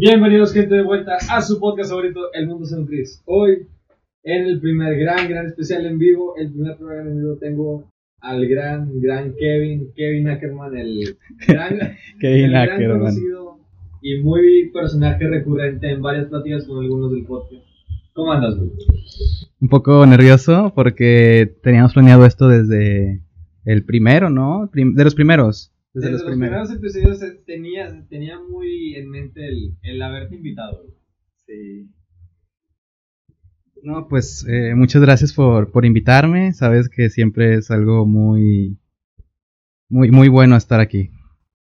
Bienvenidos gente de vuelta a su podcast favorito, El Mundo Según Chris. Hoy, en el primer gran, gran especial en vivo, el primer programa en vivo, tengo al gran, gran Kevin, Kevin Ackerman, el gran, Kevin el gran Ackerman. conocido y muy personaje recurrente en varias pláticas con algunos del podcast. ¿Cómo andas, güey? Un poco nervioso porque teníamos planeado esto desde el primero, ¿no? De los primeros. Desde, los, primeros. episodios eh, tenía, tenía muy en mente el, el haberte invitado. Sí. No, pues eh, muchas gracias por, por invitarme. Sabes que siempre es algo muy, muy, muy bueno estar aquí.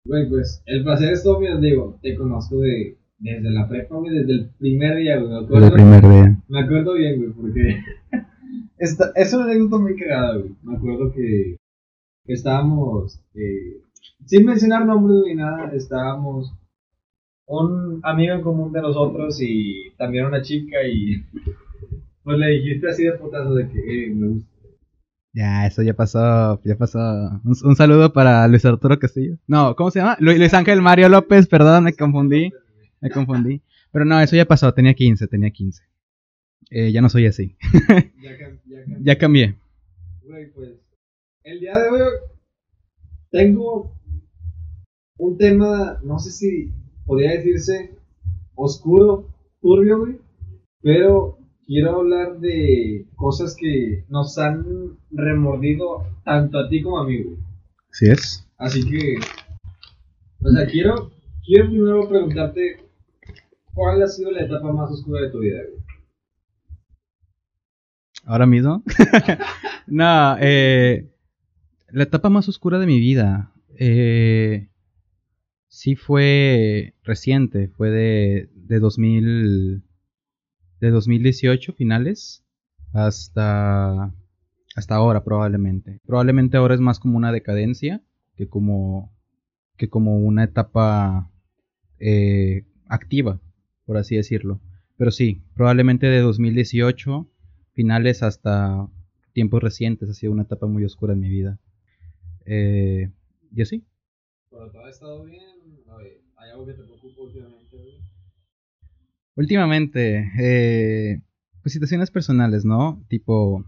Güey, pues el placer es todo mío, digo, te conozco de, desde la prepa, güey, desde el primer día, güey, me acuerdo, el primer día. me acuerdo bien, güey, porque esta, es una anécdota muy cagada, güey, me acuerdo que estábamos, eh, sin mencionar nombres ni nada, estábamos un amigo en común de nosotros y también una chica y pues le dijiste así de putazo de que, eh, me gusta. Ya, eso ya pasó, ya pasó. Un, un saludo para Luis Arturo Castillo. No, ¿cómo se llama? Lu- Luis Ángel Mario López, perdón, me confundí. Me confundí. Pero no, eso ya pasó, tenía 15, tenía 15. Eh, ya no soy así. Ya, cam- ya cambié. Ya cambié. Pues el día de hoy tengo un tema, no sé si podría decirse oscuro, turbio, güey, pero quiero hablar de cosas que nos han remordido tanto a ti como a mí, güey. ¿Sí es? Así que, o sea, quiero, quiero primero preguntarte cuál ha sido la etapa más oscura de tu vida, güey. ¿Ahora mismo? no, eh, la etapa más oscura de mi vida. Eh, sí fue reciente, fue de, de 2000, de 2018 finales hasta, hasta ahora probablemente. Probablemente ahora es más como una decadencia que como, que como una etapa eh, activa, por así decirlo. Pero sí, probablemente de 2018 finales hasta tiempos recientes ha sido una etapa muy oscura en mi vida. Eh, y así. Pero todo ha estado bien, Oye, ¿hay algo te preocupa últimamente? Últimamente, eh, pues situaciones personales, ¿no? Tipo,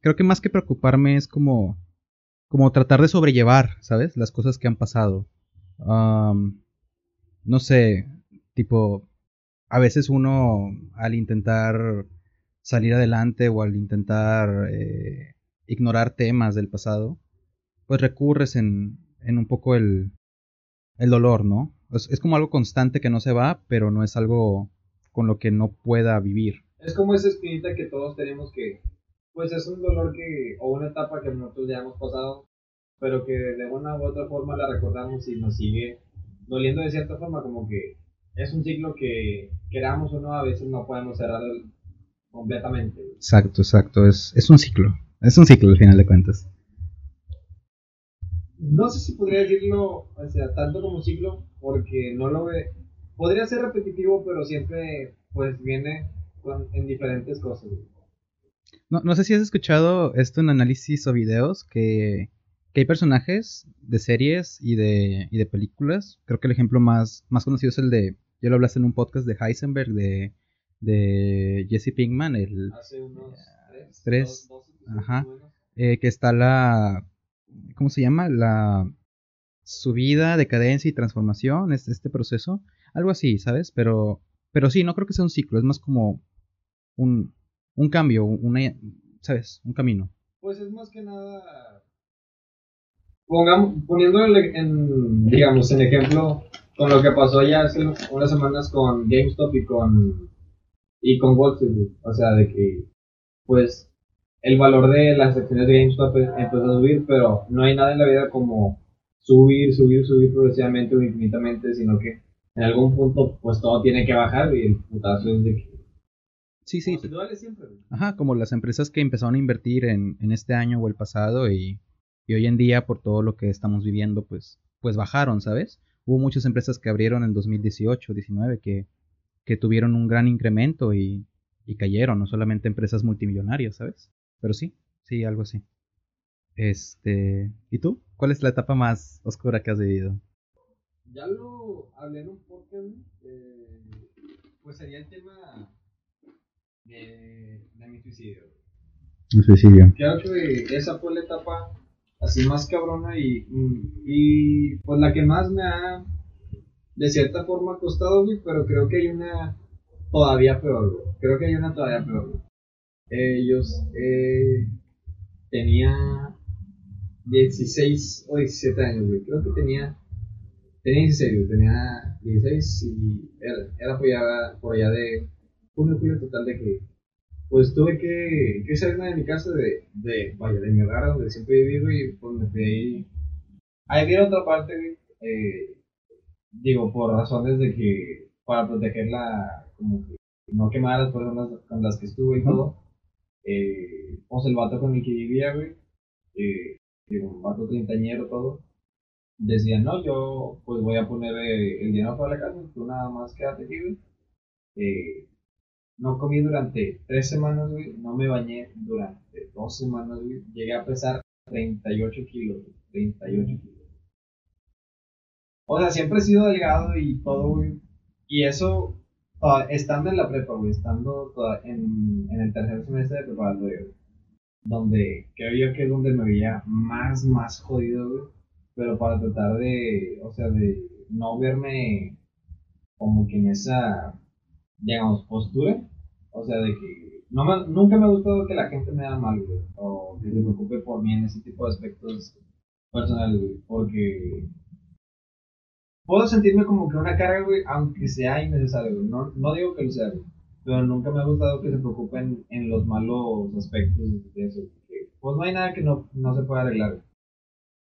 creo que más que preocuparme es como, como tratar de sobrellevar, ¿sabes? Las cosas que han pasado. Am, no sé, tipo, a veces uno al intentar salir adelante o al intentar eh, ignorar temas del pasado, pues recurres en, en un poco el, el dolor, ¿no? Es, es como algo constante que no se va, pero no es algo con lo que no pueda vivir. Es como esa espinita que todos tenemos que, pues es un dolor que, o una etapa que nosotros ya hemos pasado, pero que de una u otra forma la recordamos y nos sigue doliendo de cierta forma, como que es un ciclo que, queramos o no, a veces no podemos cerrar completamente. Exacto, exacto. Es, es un ciclo. Es un ciclo al final de cuentas. No sé si podría decirlo, o sea, tanto como ciclo, porque no lo ve. Podría ser repetitivo, pero siempre, pues, viene con- en diferentes cosas. No, no sé si has escuchado esto en análisis o videos, que, que hay personajes de series y de, y de películas. Creo que el ejemplo más, más conocido es el de, ya lo hablaste en un podcast de Heisenberg, de, de Jesse Pinkman, el, Hace unos tres, Tres, dos- ajá. eh, que está la, ¿cómo se llama? La subida, decadencia y transformación, este, este proceso. Algo así, ¿sabes? Pero, pero sí, no creo que sea un ciclo, es más como un, un cambio, ¿sabes? Un camino. Pues es más que nada. Pongamos, poniéndolo en, digamos, en ejemplo, con lo que pasó ya hace unas semanas con GameStop y con. y con Wall Street. O sea, de que, pues, el valor de las acciones de GameStop em- empezó a subir, pero no hay nada en la vida como subir, subir, subir progresivamente o infinitamente, sino que en algún punto, pues todo tiene que bajar y el putazo es de que. Sí, sí. Como si duele siempre. Ajá, como las empresas que empezaron a invertir en, en este año o el pasado y, y hoy en día por todo lo que estamos viviendo, pues, pues bajaron, ¿sabes? Hubo muchas empresas que abrieron en 2018, 19 que, que tuvieron un gran incremento y, y cayeron, no solamente empresas multimillonarias, ¿sabes? Pero sí, sí, algo así. Este, ¿y tú? ¿Cuál es la etapa más oscura que has vivido? Ya lo hablé en un podcast, eh, pues sería el tema de, de mi suicidio. El suicidio. Claro que esa fue la etapa así más cabrona y, y pues la que más me ha de cierta forma costado, güey, pero creo que hay una todavía peor, güey. Creo que hay una todavía peor, güey. Ellos, eh, tenía 16 o 17 años, güey. Creo que tenía, tenía 16, güey. Tenía 16 y era, era por, allá, por allá de junio, julio total de que, pues tuve que, que salirme de mi casa, de, de, vaya, de mi hogar donde siempre viví, y pues me fui ahí. Ahí otra parte. Eh, digo, por razones de que, para protegerla, como que no quemar a las personas con las que estuve y todo, eh, pues el vato con el que vivía, güey, eh, un vato treintañero, todo, decía, no, yo pues voy a poner eh, el dinero para la casa, tú nada más quédate aquí, güey. Eh, no comí durante tres semanas, güey, no me bañé durante dos semanas, güey, llegué a pesar 38 kilos, 38 kilos. O sea, siempre he sido delgado y todo, güey. Y eso, estando en la prepa, güey, estando en, en, el tercer semestre de preparatoria. Donde creo yo que es donde me veía más, más jodido, güey. Pero para tratar de, o sea, de no verme como que en esa, digamos, postura. O sea, de que no me, nunca me ha gustado que la gente me haga mal, güey. O que se preocupe por mí en ese tipo de aspectos personales. Porque puedo sentirme como que una carga, güey, aunque sea innecesario, güey. No, no digo que lo sea, güey. Pero nunca me ha gustado que se preocupen en los malos aspectos de eso. pues no hay nada que no, no se pueda arreglar, güey.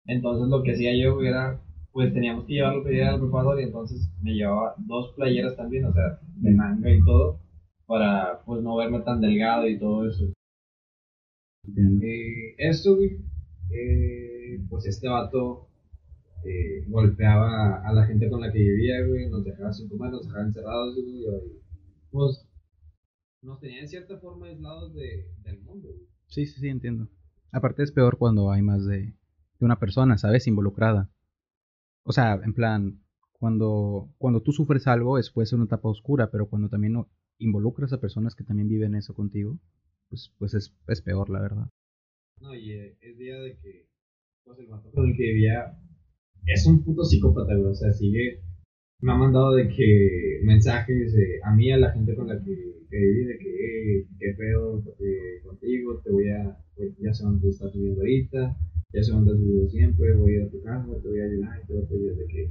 Entonces lo que hacía yo, era, pues teníamos que llevarlo que al preparador y entonces me llevaba dos playeras también, o sea, de manga y todo, para pues no verme tan delgado y todo eso. Eh, esto, güey, eh, pues este vato eh, golpeaba a la gente con la que vivía, güey, nos dejaba sin comer, nos dejaba encerrados, güey, y pues nos tenía en cierta forma aislados de, del mundo, güey. Sí, sí, sí, entiendo. Aparte es peor cuando hay más de, de una persona, ¿sabes? Involucrada. O sea, en plan, cuando, cuando tú sufres algo es puede ser una etapa oscura, pero cuando también involucras a personas que también viven eso contigo, pues, pues es, es peor, la verdad. No, y eh, es día de que, pues el con el que vivía es un puto psicópata, güey. O sea, sigue. Me ha mandado de que mensajes a mí, a la gente con la que, que viví, de que, qué pedo eh, contigo, te voy a. Pues, ya sé dónde estás viviendo ahorita, ya sé dónde has vivido siempre, voy a ir a tu casa, te voy a ayudar y te voy a pedir que.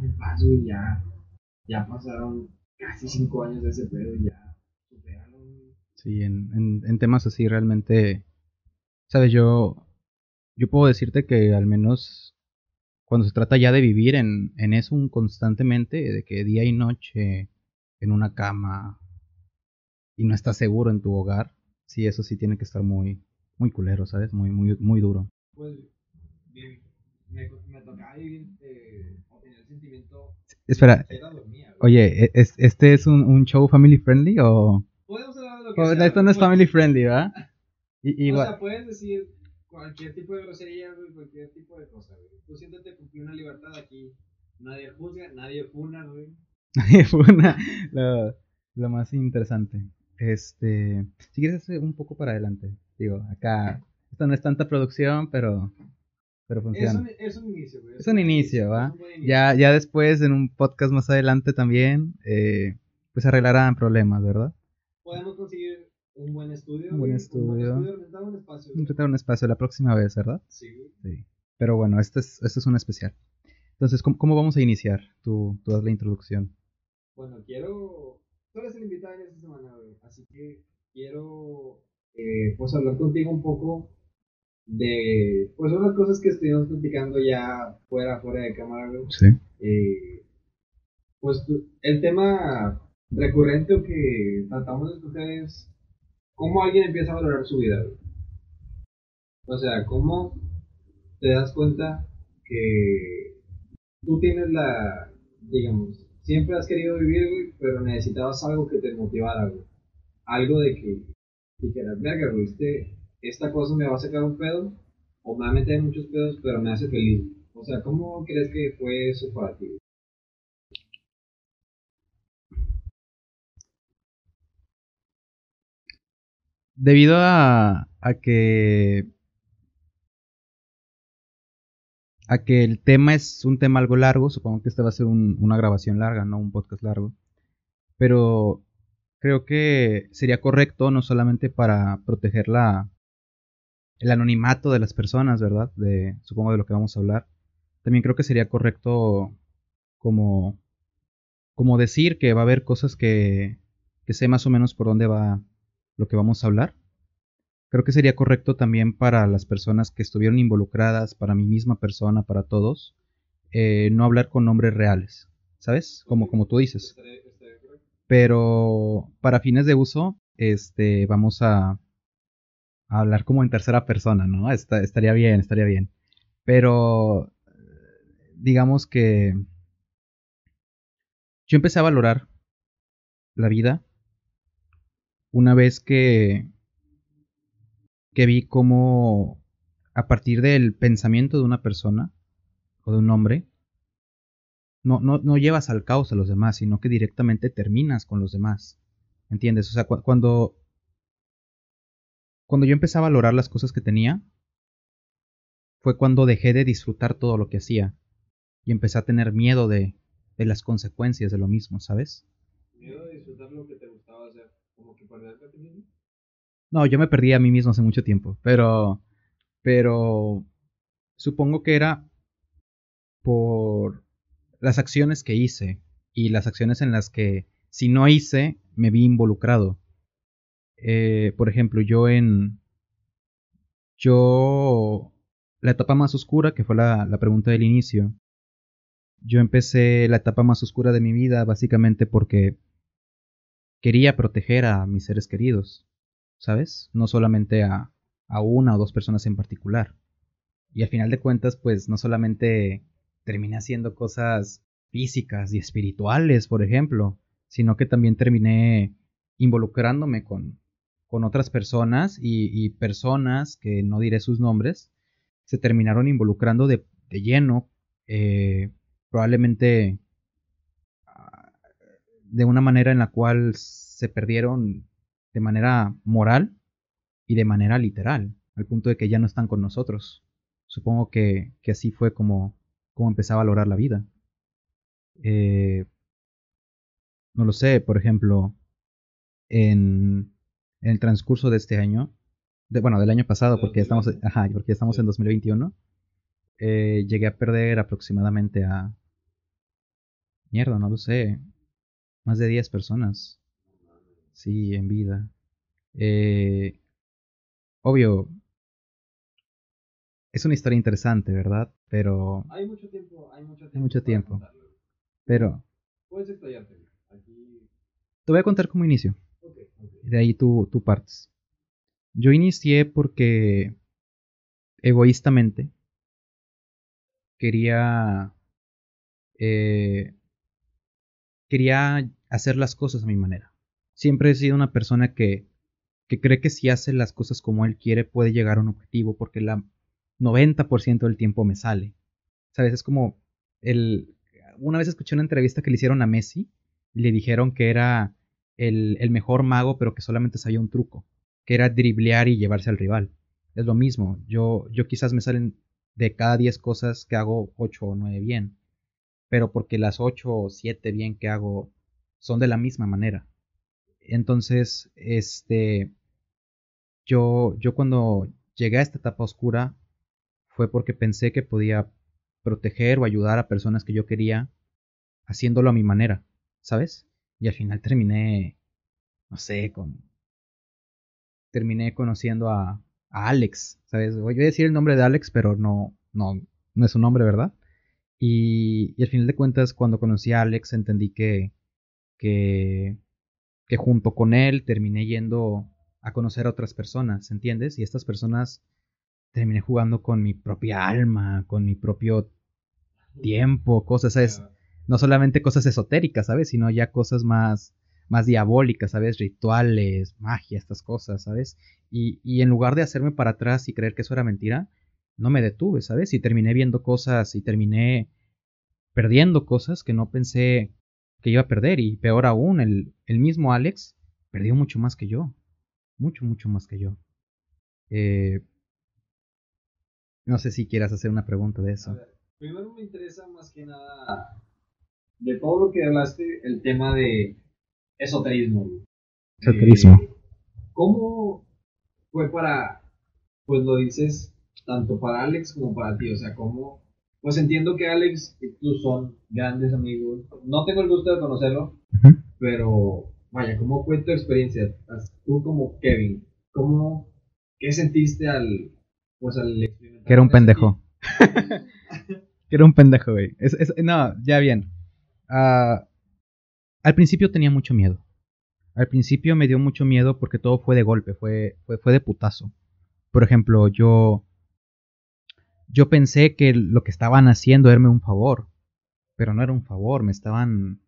me paso y ya. Ya pasaron casi cinco años de ese pedo y ya. Sí, en, en, en temas así realmente. Sabes, yo. Yo puedo decirte que al menos cuando se trata ya de vivir en, en eso constantemente, de que día y noche en una cama y no estás seguro en tu hogar, sí, eso sí tiene que estar muy, muy culero, ¿sabes? Muy, muy, muy duro. Pues, bien, me, me tocaba vivir, eh, el sentimiento... Espera, oye, ¿e, ¿es, ¿este es un, un, show family friendly o...? Podemos hablar de lo que sea, Esto no es family friendly, ¿verdad? Y, igual... O sea, puedes decir cualquier tipo de grosería, cualquier tipo de cosa, güey. Tú siéntate cumplir una libertad aquí. Nadie juzga, nadie funa, güey. Nadie funa. Lo, lo más interesante. Este, si quieres hacer un poco para adelante. Digo, acá, esto no es tanta producción, pero, pero funciona. Es un, es un inicio, güey. Es, un, inicio, ¿va? Ya, ya después, en un podcast más adelante también, eh, pues arreglarán problemas, ¿verdad? Podemos conseguir un buen estudio. Un buen estudio. Un buen estudio, un espacio. un espacio la próxima vez, ¿verdad? Sí. Sí. Pero bueno, este es, este es un especial. Entonces, ¿cómo, cómo vamos a iniciar? Tú, tú das la introducción. Bueno, quiero... Tú eres el invitado en esta semana, güey. Así que quiero, eh, pues, hablar contigo un poco de, pues, unas cosas que estuvimos platicando ya fuera, fuera de cámara, güey. Sí. Eh, pues, el tema recurrente o que tratamos de escoger es cómo alguien empieza a valorar su vida. O sea, cómo te das cuenta que tú tienes la, digamos, siempre has querido vivir, güey, pero necesitabas algo que te motivara, güey. Algo de que si dijeras, verga, güey, este, esta cosa me va a sacar un pedo, o me va a meter muchos pedos, pero me hace feliz. O sea, ¿cómo crees que fue eso para ti? Debido a, a que a que el tema es un tema algo largo, supongo que este va a ser una grabación larga, no un podcast largo, pero creo que sería correcto no solamente para proteger la, el anonimato de las personas, ¿verdad? De, supongo de lo que vamos a hablar. También creo que sería correcto como, como decir que va a haber cosas que, que sé más o menos por dónde va lo que vamos a hablar. Creo que sería correcto también para las personas que estuvieron involucradas, para mi misma persona, para todos, eh, no hablar con nombres reales, ¿sabes? Como, como tú dices. Pero para fines de uso, este, vamos a, hablar como en tercera persona, ¿no? estaría bien, estaría bien. Pero digamos que yo empecé a valorar la vida una vez que que vi cómo a partir del pensamiento de una persona o de un hombre no, no, no llevas al caos a los demás, sino que directamente terminas con los demás. ¿Entiendes? O sea, cuando, cuando yo empecé a valorar las cosas que tenía, fue cuando dejé de disfrutar todo lo que hacía y empecé a tener miedo de, de las consecuencias de lo mismo, ¿sabes? Miedo de disfrutar lo que te gustaba hacer, como que perderte a ti mismo. No, yo me perdí a mí mismo hace mucho tiempo, pero, pero supongo que era por las acciones que hice y las acciones en las que si no hice me vi involucrado. Eh, por ejemplo, yo en yo la etapa más oscura, que fue la, la pregunta del inicio, yo empecé la etapa más oscura de mi vida básicamente porque quería proteger a mis seres queridos. ¿Sabes? No solamente a, a una o dos personas en particular. Y al final de cuentas, pues no solamente terminé haciendo cosas físicas y espirituales, por ejemplo, sino que también terminé involucrándome con, con otras personas y, personas que no diré sus nombres, se terminaron involucrando de, de lleno, eh, probablemente ah, de una manera en la cual se perdieron de manera moral y de manera literal, al punto de que ya no están con nosotros. Supongo que, así fue como, como empecé a valorar la vida. Eh, no lo sé, por ejemplo, en, el transcurso de este año, de, bueno, del año pasado, porque estamos, ajá, porque estamos en 2021, eh, llegué a perder aproximadamente a... Mierda, no lo sé. Más de 10 personas. Sí, en vida. Eh, obvio, es una historia interesante, ¿verdad? Pero... Hay mucho tiempo, hay mucho tiempo. Hay mucho tiempo. Pero... Puedes explayarte. Aquí... Te voy a contar cómo inicio. De ahí tú, tú partes. Yo inicié porque egoístamente quería eh, quería hacer las cosas a mi manera siempre he sido una persona que, que cree que si hace las cosas como él quiere puede llegar a un objetivo porque la 90% del tiempo me sale. ¿Sabes? Es como el... Una vez escuché una entrevista que le hicieron a Messi y le dijeron que era el, el mejor mago pero que solamente sabía un truco, que era driblear y llevarse al rival. Es lo mismo, yo, yo quizás me salen de cada 10 cosas que hago 8 o 9 bien, pero porque las 8 o 7 bien que hago son de la misma manera. Entonces, este, yo, yo cuando llegué a esta etapa oscura fue porque pensé que podía proteger o ayudar a personas que yo quería haciéndolo a mi manera, ¿sabes? Y al final terminé, no sé, con... Terminé conociendo a, a Alex, ¿sabes? Voy a decir el nombre de Alex, pero no, no, no es su nombre, ¿verdad? Y, y al final de cuentas, cuando conocí a Alex, entendí que, que que junto con él terminé yendo a conocer a otras personas, ¿entiendes? Y estas personas terminé jugando con mi propia alma, con mi propio tiempo, cosas, ¿sabes? No solamente cosas esotéricas, ¿sabes? Sino ya cosas más, más diabólicas, ¿sabes? Rituales, magia, estas cosas, ¿sabes? Y, y en lugar de hacerme para atrás y creer que eso era mentira, no me detuve, ¿sabes? Y terminé viendo cosas y terminé perdiendo cosas que no pensé que iba a perder y peor aún, el, el mismo Alex perdió mucho más que yo. Mucho, mucho más que yo. Eh, no sé si quieras hacer una pregunta de eso. primero me interesa más que nada de todo lo que hablaste, el tema de esoterismo. Esoterismo. Eh, ¿Cómo fue para, pues lo dices, tanto para Alex como para ti? O sea, ¿cómo? Pues entiendo que Alex y tú son grandes amigos. No tengo el gusto de conocerlo, pero vaya, ¿cómo fue tu experiencia? Tú como Kevin, ¿cómo, qué sentiste al, pues al? Que era un pendejo. que era un pendejo, güey. no, ya bien. Ah, al principio tenía mucho miedo. Al principio me dio mucho miedo porque todo fue de golpe, fue, fue, fue de putazo. Por ejemplo, yo. Yo pensé que lo que estaban haciendo era un favor. Pero no era un favor, me estaban.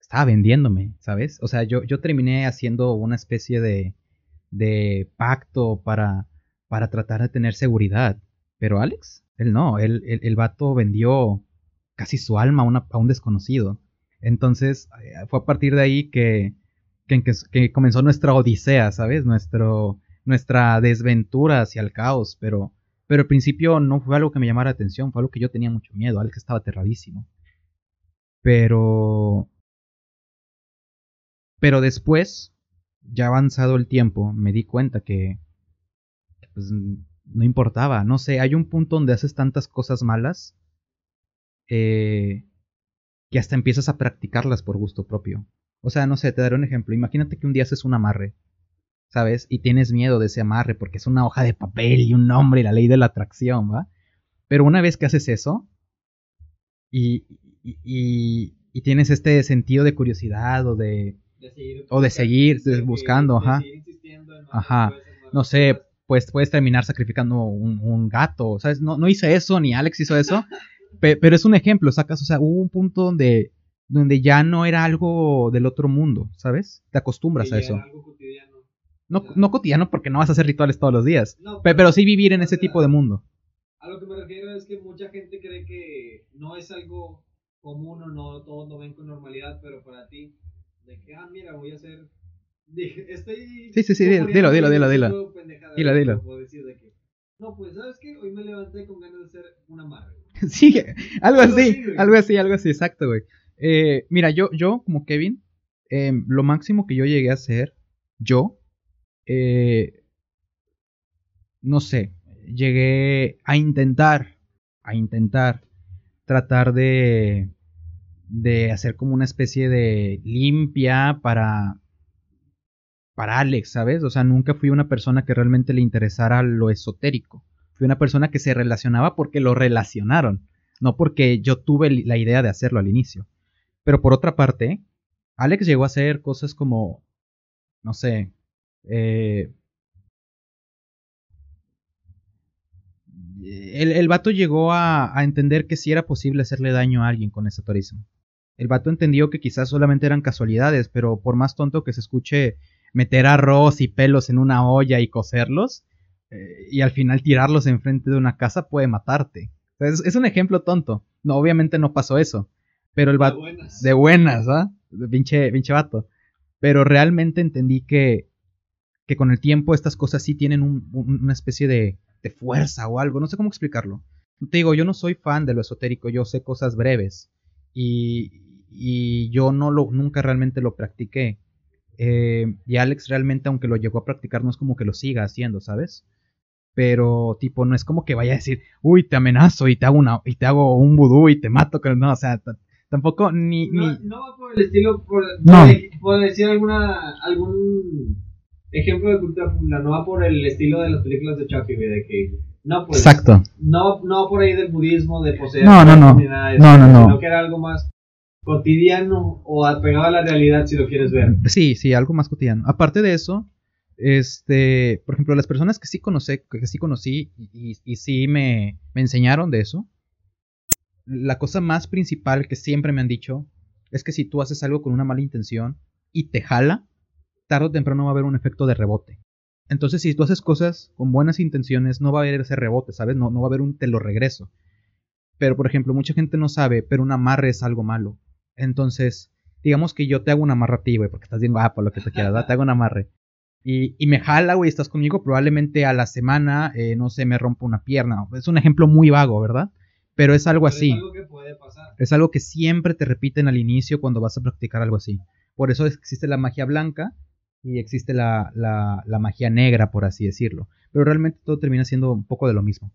Estaba vendiéndome, ¿sabes? O sea, yo, yo terminé haciendo una especie de. de pacto para. para tratar de tener seguridad. Pero Alex, él no, él, el vato vendió casi su alma a, un desconocido. Entonces, eh, fue a partir de ahí que, que, comenzó nuestra odisea, ¿sabes? Nuestro, nuestra desventura hacia el caos, pero, pero al principio no fue algo que me llamara la atención, fue algo que yo tenía mucho miedo, algo que estaba aterradísimo. Pero... Pero después, ya avanzado el tiempo, me di cuenta que, pues, no importaba, no sé, hay un punto donde haces tantas cosas malas eh, que hasta empiezas a practicarlas por gusto propio. O sea, no sé, te daré un ejemplo. Imagínate que un día haces un amarre, ¿sabes? Y tienes miedo de ese amarre porque es una hoja de papel y un nombre y la ley de la atracción, ¿va? Pero una vez que haces eso y, y, y, tienes este sentido de curiosidad o de, o de seguir buscando, ajá. ajá. No sé, pues puedes terminar sacrificando un, un gato, ¿sabes? No, no hice eso, ni Alex hizo eso, pero es un ejemplo, sacas, o sea, hubo un punto donde, donde ya no era algo del otro mundo, ¿sabes? Te acostumbras a eso. algo. No, no cotidiano porque no vas a hacer rituales todos los días, pero, sí vivir en ese tipo de mundo. A lo que me refiero es que mucha gente cree que no es algo común o no, todos lo ven con normalidad, pero para ti, de que, ah, mira, voy a hacer... Estoy... Sí, sí, sí, dilo, dilo, dilo, dilo. Dilo, dilo. dilo. No, pues, ¿sabes qué? Hoy me levanté con ganas de hacer una amarre. sí, algo así, algo así, algo así, exacto, güey. Eh, mira, yo, yo, como Kevin, em, lo máximo que yo llegué a hacer, yo, eh, no sé, llegué a intentar, a intentar tratar de, de hacer como una especie de limpia para, para Alex, ¿sabes? O sea, nunca fui una persona que realmente le interesara lo esotérico. Fui una persona que se relacionaba porque lo relacionaron, no porque yo tuve la idea de hacerlo al inicio. Pero por otra parte, Alex llegó a hacer cosas como, no sé, eh, el, el, vato llegó a, a, entender que sí era posible hacerle daño a alguien con esoterismo. El vato entendió que quizás solamente eran casualidades, pero por más tonto que se escuche meter arroz y pelos en una olla y cocerlos eh, y al final tirarlos enfrente de una casa puede matarte. es, un ejemplo tonto. No, obviamente no pasó eso. Pero el vato. De buenas. ¿ah? Pinche, pinche vato. Pero realmente entendí que, que con el tiempo estas cosas sí tienen una especie de, de fuerza o algo. No sé cómo explicarlo. Te digo, yo no soy fan de lo esotérico, yo sé cosas breves. Y, y yo no lo, nunca realmente lo practiqué. Eh, y Alex realmente, aunque lo llegó a practicar, no es como que lo siga haciendo, ¿sabes? Pero, tipo, no es como que vaya a decir, uy, te amenazo y te hago, una, y te hago un vudú y te mato. No, o sea, tampoco ni, no, ni... No va por el estilo, por, no. por decir alguna, algún ejemplo de cultura popular, no va por el estilo de las películas de Chucky, de que no, pues, Exacto. No, no por ahí del budismo, de poseer. No, no, no. no, no, no. Sino que era algo más cotidiano o apegado a la realidad si lo quieres ver. Sí, sí, algo más cotidiano. Aparte de eso, este, por ejemplo, las personas que sí conocí, que sí conocí y, y, sí me, me enseñaron de eso, la cosa más principal que siempre me han dicho es que si tú haces algo con una mala intención y te jala, tarde o temprano va a haber un efecto de rebote. Entonces, si tú haces cosas con buenas intenciones, no va a haber ese rebote, ¿sabes? No, no va a haber un te lo regreso. Pero, por ejemplo, mucha gente no sabe, pero un amarre es algo malo. Entonces, digamos que yo te hago un amarre a ti, güey, porque estás bien guapo, lo que te quieras, Te hago un amarre. y, y me jala, güey, estás conmigo, probablemente a la semana, eh, no sé, me rompa una pierna. Es un ejemplo muy vago, ¿verdad? Pero es algo Pero así. Es algo que puede pasar. Es algo que siempre te repiten al inicio cuando vas a practicar algo así. Por eso existe la magia blanca y existe la, la, la magia negra, por así decirlo. Pero realmente todo termina siendo un poco de lo mismo.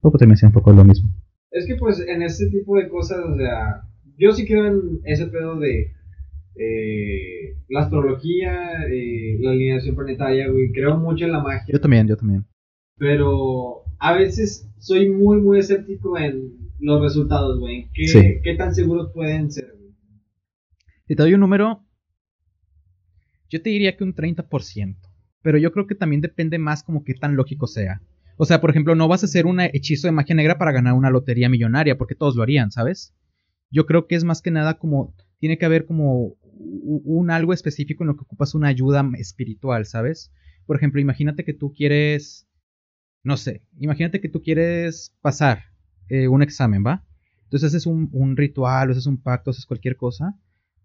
Todo termina siendo un poco de lo mismo. Es que pues en ese tipo de cosas, o sea, yo sí creo en ese pedo de eh, la astrología, eh, la alineación planetaria, güey. Creo mucho en la magia. Yo también, yo también. Pero a veces soy muy, muy escéptico en los resultados, güey. ¿Qué, Sí. ¿Qué tan seguros pueden ser, güey? Si te doy un número, yo te diría que un 30%. Pero yo creo que también depende más como qué tan lógico sea. O sea, por ejemplo, no vas a hacer un hechizo de magia negra para ganar una lotería millonaria, porque todos lo harían, ¿sabes? Yo creo que es más que nada como, tiene que haber como un algo específico en lo que ocupas una ayuda espiritual, ¿sabes? Por ejemplo, imagínate que tú quieres, no sé, imagínate que tú quieres pasar eh, un examen, ¿va? Entonces haces un, un ritual, haces un pacto, haces cualquier cosa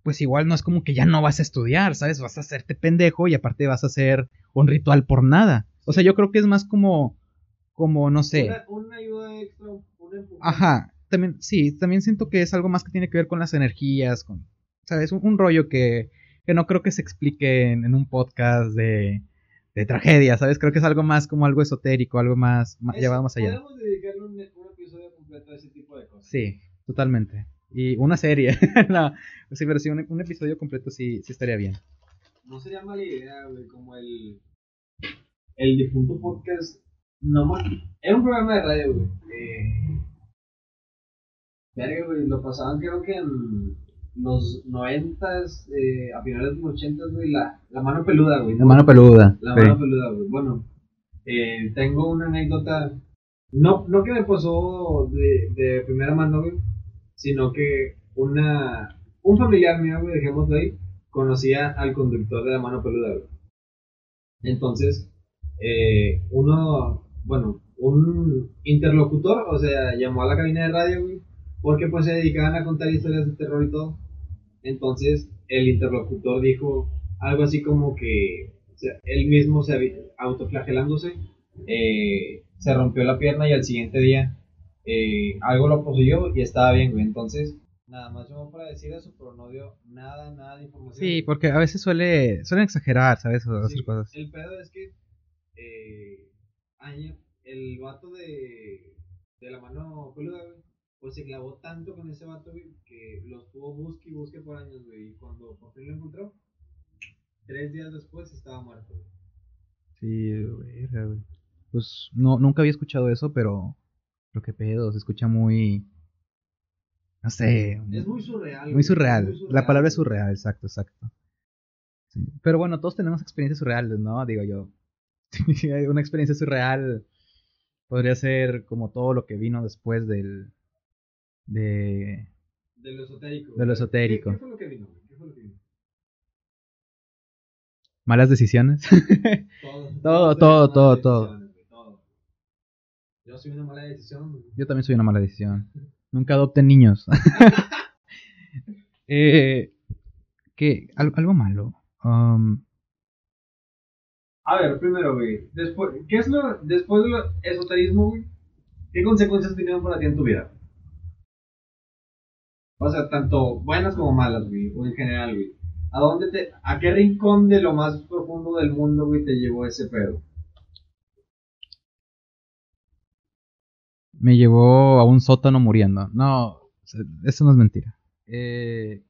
pues igual no es como que ya no vas a estudiar, ¿sabes? Vas a hacerte pendejo y aparte vas a hacer un ritual por nada. O sea, yo creo que es más como, como, no sé. Una, una ayuda extra, un empujón. Ajá, también, sí, también siento que es algo más que tiene que ver con las energías, con, ¿sabes? Un, un rollo que, que no creo que se explique en, en un podcast de, de tragedia, ¿sabes? Creo que es algo más como algo esotérico, algo más, más llevado más allá. Podemos dedicarle un, un episodio completo a ese tipo de cosas. Sí, totalmente. Y una serie, no, sí, pero sí, un, un episodio completo sí, sí estaría bien. No sería mala idea, güey, como el. El difunto podcast. No más. Era un programa de radio, güey. Eh, verga, güey, lo pasaban creo que en los noventas, eh, a finales de los ochentas, güey, la, la mano peluda, güey. La mano peluda. La sí. mano peluda, güey. Bueno, eh, tengo una anécdota. No, no que me pasó de, de primera mano, güey, sino que una un familiar mío, güey, dejémoslo ahí, conocía al conductor de la mano peluda. Entonces, eh, uno, bueno, un interlocutor, o sea, llamó a la cabina de radio, porque pues se dedicaban a contar historias de terror y todo. Entonces, el interlocutor dijo algo así como que él mismo se autoflagelándose, eh, se rompió la pierna y al siguiente día eh, algo lo poseyó y estaba bien, güey. Entonces, nada más llamó para decir eso, pero no dio nada, nada de información. Sí, porque a veces suele, suelen exagerar, ¿sabes? O hacer Sí, cosas. El pedo es que eh, el vato de, de la mano peluda, güey, pues se clavó tanto con ese vato, güey, que lo estuvo busque y busque por años, güey. Y cuando por fin lo encontró, tres días después estaba muerto, güey. Sí, verga, güey. Pues no, nunca había escuchado eso, pero. Pero qué pedo, se escucha muy. No sé. Es muy surreal. muy güey, surreal. muy La palabra es surreal, exacto, exacto. Sí. Pero bueno, todos tenemos experiencias surreales, ¿no? Digo yo. Una experiencia surreal podría ser como todo lo que vino después del. De. De lo esotérico. De lo esotérico. ¿Qué, qué fue lo que vino, güey? ¿Qué fue lo que vino? Malas decisiones. Todo, Todo, todo, todo, todo. Yo soy una mala decisión. Yo también soy una mala decisión. Nunca adopten niños. eh, al- algo malo. Um, A ver, primero, güey. Después, ¿qué es lo, después del esoterismo, güey? ¿Qué consecuencias tuvieron para ti en tu vida? O sea, tanto buenas como malas, güey. O en general, güey. ¿A dónde te, a qué rincón de lo más profundo del mundo, güey, te llevó ese pedo? Me llevó a un sótano muriendo. No, eso no es mentira. Eh,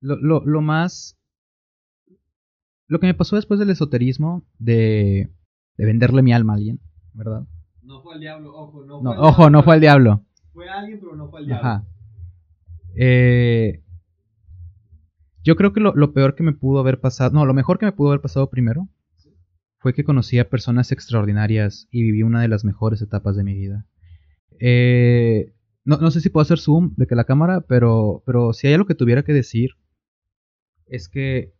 lo, lo, lo más... Lo que me pasó después del esoterismo, de, de venderle mi alma a alguien, ¿verdad? No fue al diablo, ojo, no fue No, al ojo, diablo, no fue al diablo. Fue alguien, pero no fue al diablo. Ajá. Eh, yo creo que lo, lo peor que me pudo haber pasado, no, lo mejor que me pudo haber pasado primero fue que conocí a personas extraordinarias y viví una de las mejores etapas de mi vida. Eh, no, no sé si puedo hacer zoom de que la cámara, pero, pero si hay algo que tuviera que decir, es que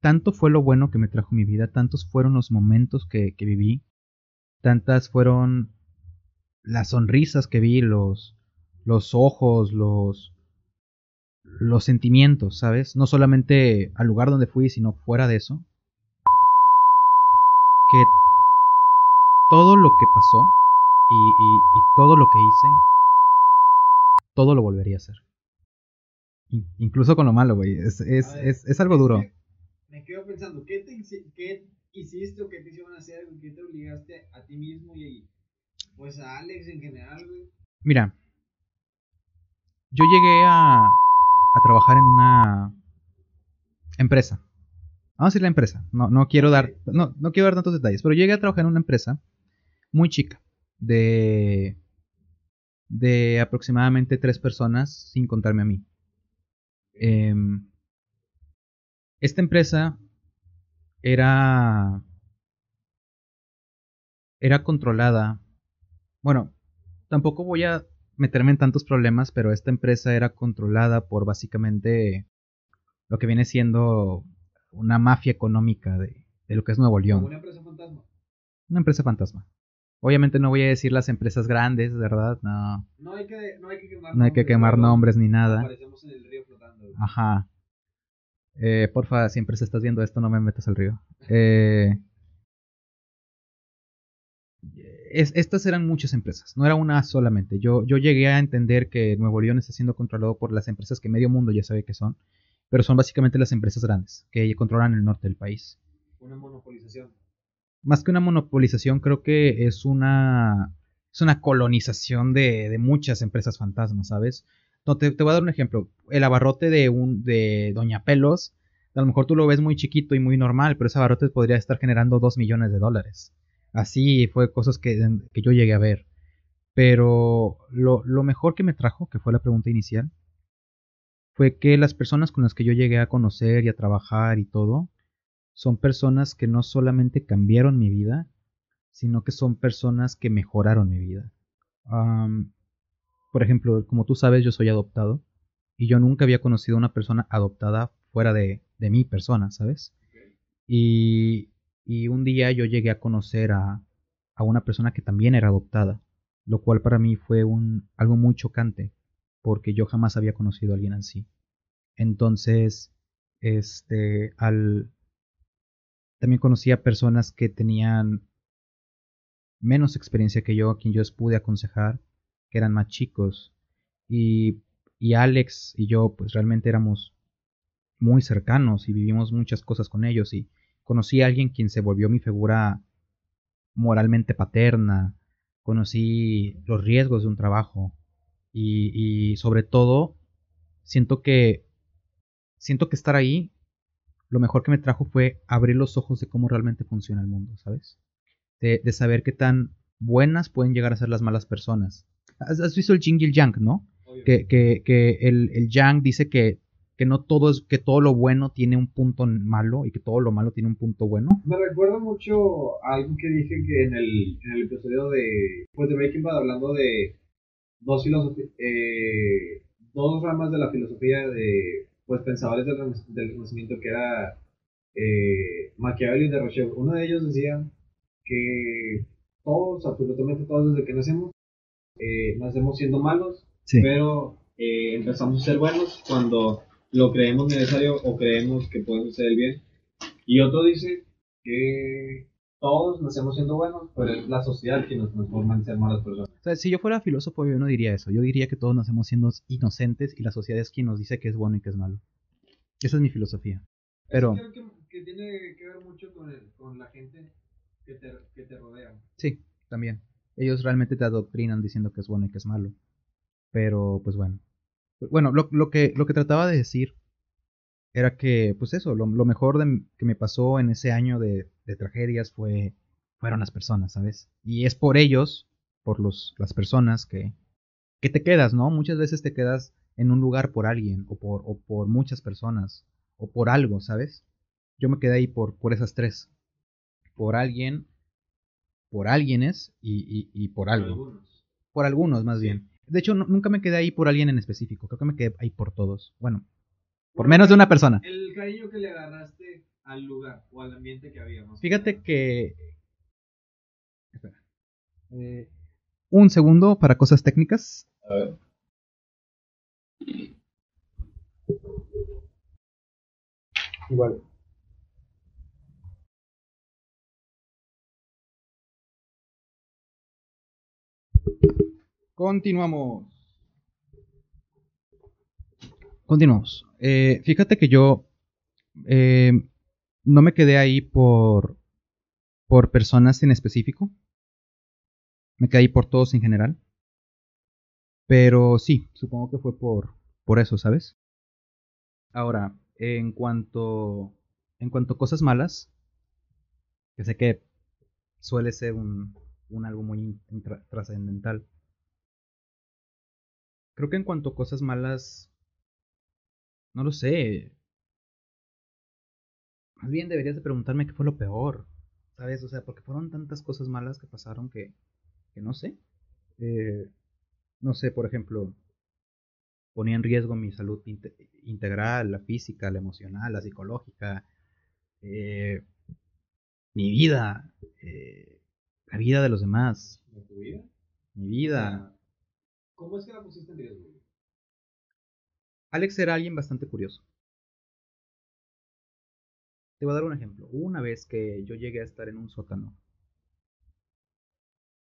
tanto fue lo bueno que me trajo mi vida, tantos fueron los momentos que, que viví, tantas fueron las sonrisas que vi, los, los ojos, los, los sentimientos, ¿sabes? No solamente al lugar donde fui, sino fuera de eso. Que todo lo que pasó y, todo lo que hice, todo lo volvería a hacer. incluso con lo malo, güey. Es, es, algo duro. Me quedo pensando, ¿qué, te, ¿qué hiciste o qué te hicieron hacer? ¿Qué te obligaste a ti mismo y pues a Alex en general, güey? Mira, yo llegué a, a trabajar en una empresa. Vamos a decir la empresa. No, no quiero dar, no, no quiero dar tantos detalles, pero llegué a trabajar en una empresa muy chica, de, de aproximadamente tres personas, sin contarme a mí. Em, esta empresa era era controlada. Bueno, tampoco voy a meterme en tantos problemas, pero esta empresa era controlada por básicamente lo que viene siendo una mafia económica de, lo que es Nuevo León. ¿Una empresa fantasma? Una empresa fantasma. Obviamente no voy a decir las empresas grandes, ¿verdad? No. No hay que, no hay que quemar, no hay que quemar nombres, ni nada. Aparecemos en el río flotando. Ajá. Eh, porfa, siempre se estás viendo esto, no me metas al río. Eh, estas eran muchas empresas, no era una solamente. Yo, yo llegué a entender que Nuevo León está siendo controlado por las empresas que medio mundo ya sabe que son, pero son básicamente las empresas grandes que controlan el norte del país. Una monopolización. Más que una monopolización, creo que es una, es una colonización de, muchas empresas fantasmas, ¿sabes? No, te, te, voy a dar un ejemplo. El abarrote de, un, de Doña Pelos, a lo mejor tú lo ves muy chiquito y muy normal, pero ese abarrote podría estar generando 2 millones de dólares. Así fue cosas que, yo llegué a ver. Pero lo, lo, mejor que me trajo, que fue la pregunta inicial, fue que las personas con las que yo llegué a conocer y a trabajar y todo, son personas que no solamente cambiaron mi vida, sino que son personas que mejoraron mi vida. por ejemplo, como tú sabes, yo soy adoptado y yo nunca había conocido a una persona adoptada fuera de, de mi persona, ¿sabes? Y, y un día yo llegué a conocer a, a una persona que también era adoptada, lo cual para mí fue un, algo muy chocante, porque yo jamás había conocido a alguien así. Entonces, este, al... También conocí a personas que tenían menos experiencia que yo, a quien yo les pude aconsejar, que eran más chicos. Y, y Alex y yo, pues realmente éramos muy cercanos y vivimos muchas cosas con ellos y Conocí a alguien quien se volvió mi figura moralmente paterna. Conocí los riesgos de un trabajo. Y, sobre todo, siento que. Siento que estar ahí. Lo mejor que me trajo fue abrir los ojos de cómo realmente funciona el mundo, ¿sabes? De, saber qué tan buenas pueden llegar a ser las malas personas. ¿Has, visto el Jing y el Yang, no? Que, que, el, el Yang dice que que no todo es que todo lo bueno tiene un punto malo y que todo lo malo tiene un punto bueno. Me recuerda mucho a algo que dije que en el, en el episodio de pues de Breaking Bad hablando de dos eh, dos ramas de la filosofía de pues pensadores del, del Renacimiento que era eh, Maquiavelo y de Roche. Uno de ellos decía que todos, absolutamente todos desde que nacemos, eh, nacemos siendo malos, pero eh, empezamos a ser buenos cuando lo creemos necesario o creemos que podemos hacer el bien. Y otro dice que todos nacemos siendo buenos, pero es la sociedad que nos transforma en ser malas personas. O sea, si yo fuera filósofo, yo no diría eso. Yo diría que todos nacemos siendo inocentes y la sociedad es quien nos dice que es bueno y que es malo. Esa es mi filosofía. Pero... Creo que, que, tiene que ver mucho con, con la gente que te, que te rodea. Sí, también. Ellos realmente te adoctrinan diciendo que es bueno y que es malo. Pero, pues bueno. Bueno, lo, lo, que, lo que trataba de decir era que, pues eso, lo, mejor que me pasó en ese año de, tragedias fue, fueron las personas, ¿sabes? Y es por ellos, por los, las personas que, que te quedas, ¿no? Muchas veces te quedas en un lugar por alguien, o por, o por muchas personas, o por algo, ¿sabes? Yo me quedé ahí por, por esas tres. Por alguien, por alguienes y, y, por algo. Por algunos. Por algunos, más bien. De hecho, nunca me quedé ahí por alguien en específico. Creo que me quedé ahí por todos. Bueno, por menos de una persona. El cariño que le agarraste al lugar o al ambiente que había. Fíjate que... Espera. Eh, un segundo para cosas técnicas. A ver. Igual. Continuamos. Continuamos. Eh, fíjate que yo eh, no me quedé ahí por, por personas en específico. Me ahí por todos en general. Pero sí, supongo que fue por, por eso, ¿sabes? Ahora, en cuanto, en cuanto a cosas malas, que sé que suele ser un, un algo muy trascendental. Creo que en cuanto a cosas malas, no lo sé. Más bien deberías de preguntarme qué fue lo peor, ¿sabes? O sea, porque fueron tantas cosas malas que pasaron que, que no sé. Eh, no sé, por ejemplo, ponía en riesgo mi salud integral, la física, la emocional, la psicológica, eh, mi vida, eh, la vida de los demás. tu vida? Mi vida. ¿Cómo es que la pusiste en riesgo? Alex era alguien bastante curioso. Te voy a dar un ejemplo. Una vez que yo llegué a estar en un sótano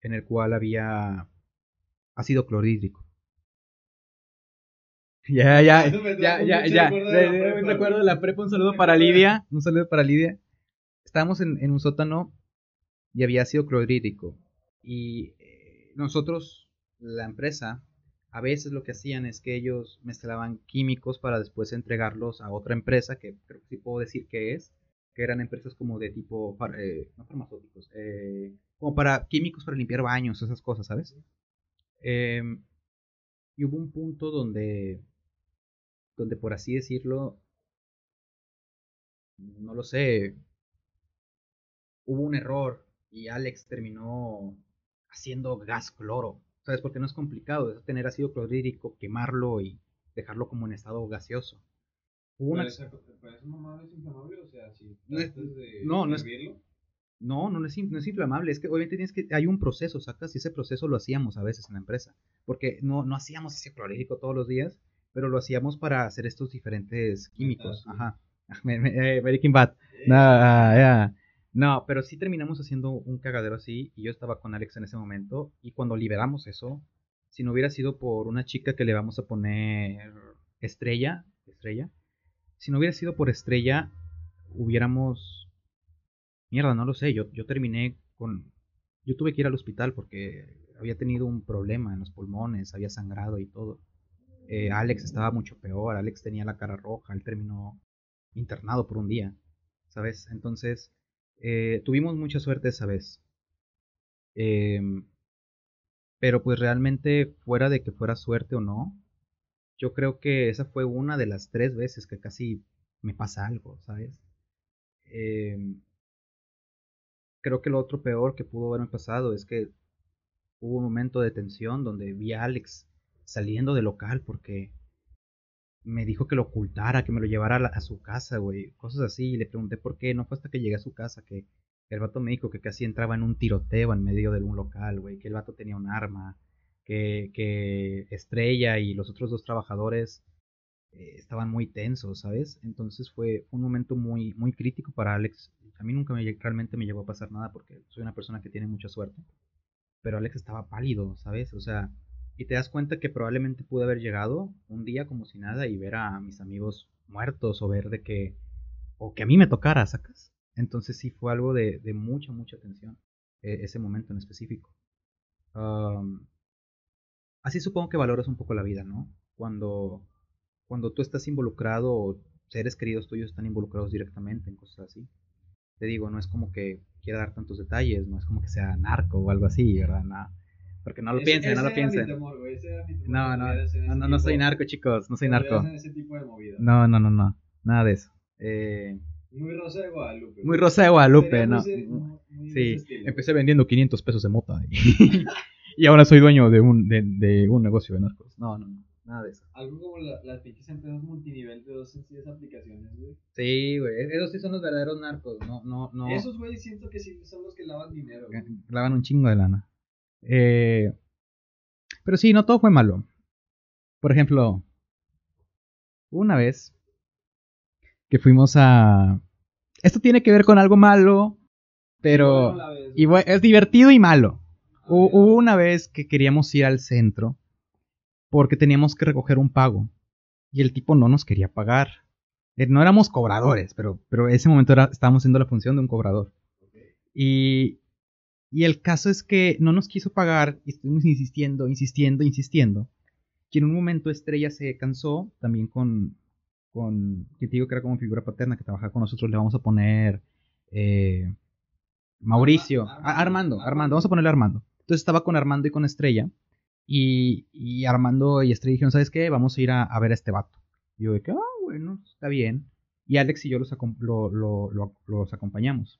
en el cual había ácido clorhídrico. Ya, ya, ya, ya, ya. Recuerdo de la prepa, un saludo para Lidia. Un saludo para Lidia. Estábamos en, en un sótano y había ácido clorhídrico. Y eh, nosotros, la empresa, a veces lo que hacían es que ellos mezclaban químicos para después entregarlos a otra empresa, que creo que sí puedo decir que es, que eran empresas como de tipo, eh, no farmacéuticos, eh, como para químicos para limpiar baños, esas cosas, ¿sabes? Em, y hubo un punto donde, donde por así decirlo, no lo sé, hubo un error y Alex terminó haciendo gas cloro. ¿Sabes? Porque no es complicado, es tener ácido clorhídrico, quemarlo y dejarlo como en estado gaseoso. Hubo una... ¿Pero esa mamá es inflamable? O sea, si no, es, de no, no es, no, no es, no es inflamable, es que obviamente tienes que, hay un proceso, sacas, y ese proceso lo hacíamos a veces en la empresa, porque no, no hacíamos ese clorhídrico todos los días, pero lo hacíamos para hacer estos diferentes químicos, ajá, eh, American Bad, no, no, pero sí terminamos haciendo un cagadero así, y yo estaba con Alex en ese momento, y cuando liberamos eso, si no hubiera sido por una chica que le vamos a poner estrella, estrella, si no hubiera sido por estrella, hubiéramos Mierda, no lo sé, yo, yo terminé con... Yo tuve que ir al hospital porque había tenido un problema en los pulmones, había sangrado y todo. Eh, Alex estaba mucho peor, Alex tenía la cara roja, él terminó internado por un día, ¿sabes? Entonces, eh, tuvimos mucha suerte esa vez. Em, pero pues realmente, fuera de que fuera suerte o no, yo creo que esa fue una de las tres veces que casi me pasa algo, ¿sabes? Eh, creo que lo otro peor que pudo haberme pasado es que hubo un momento de tensión donde vi a Alex saliendo del local porque me dijo que lo ocultara, que me lo llevara a, su casa, güey, cosas así. Y le pregunté por qué. No fue hasta que llegué a su casa que el vato me dijo que casi entraba en un tiroteo en medio de un local, güey, que el vato tenía un arma, que, Estrella y los otros dos trabajadores eh, estaban muy tensos, ¿sabes? Entonces fue un momento muy, muy crítico para Alex. A mí nunca me, realmente me llegó a pasar nada porque soy una persona que tiene mucha suerte. Pero Alex estaba pálido, ¿sabes? O sea, y te das cuenta que probablemente pude haber llegado un día como si nada y ver a mis amigos muertos o ver de que, o que a mí me tocara, ¿sacas? Entonces sí fue algo de, de mucha, mucha tensión, e, ese momento en específico. Así supongo que valoras un poco la vida, ¿no? Cuando cuando tú estás involucrado o seres queridos tuyos están involucrados directamente en cosas así. Te digo, no es como que quiera dar tantos detalles, no es como que sea narco o algo así, ¿verdad? No. Porque no lo piensen, no lo piensen. no, no, no, no, soy narco, chicos, no soy narco. No, no, no, no, nada de eso. Eh, muy Rosa de Guadalupe. Muy Rosa de Guadalupe, ¿no? sí, empecé vendiendo 500 pesos de mota y, ahora soy dueño de un, de, de un negocio de narcos. No, no, no. Nada de eso. Algo como las pinches empresas multinivel de dos sencillas aplicaciones, güey. Sí, güey. E-, esos sí son los verdaderos narcos. No, no, no. Esos, güey, siento que sí son los que lavan dinero. Güey. Lavan un chingo de lana. Eh, pero sí, no todo fue malo. Por ejemplo, Una vez que fuimos a... Esto tiene que ver con algo malo, pero... Bueno, Y bu- es divertido y malo. Hu- Hubo una vez que queríamos ir al centro porque teníamos que recoger un pago y el tipo no nos quería pagar. Eh, No éramos cobradores, pero, pero ese momento era- estábamos haciendo la función de un cobrador. Y, y el caso es que no nos quiso pagar y estuvimos insistiendo, insistiendo, insistiendo. Y en un momento Estrella se cansó también con, con que te digo que era como figura paterna que trabajaba con nosotros. Le vamos a poner eh, Mauricio, Armando, Armando, vamos a ponerle Armando. Entonces estaba con Armando y con Estrella. Y, Armando y Estrella dijeron, ¿sabes qué? Vamos a ir a, ver a este vato. Y yo de que, ah, bueno, está bien. Y Alex y yo los, lo- acompañamos.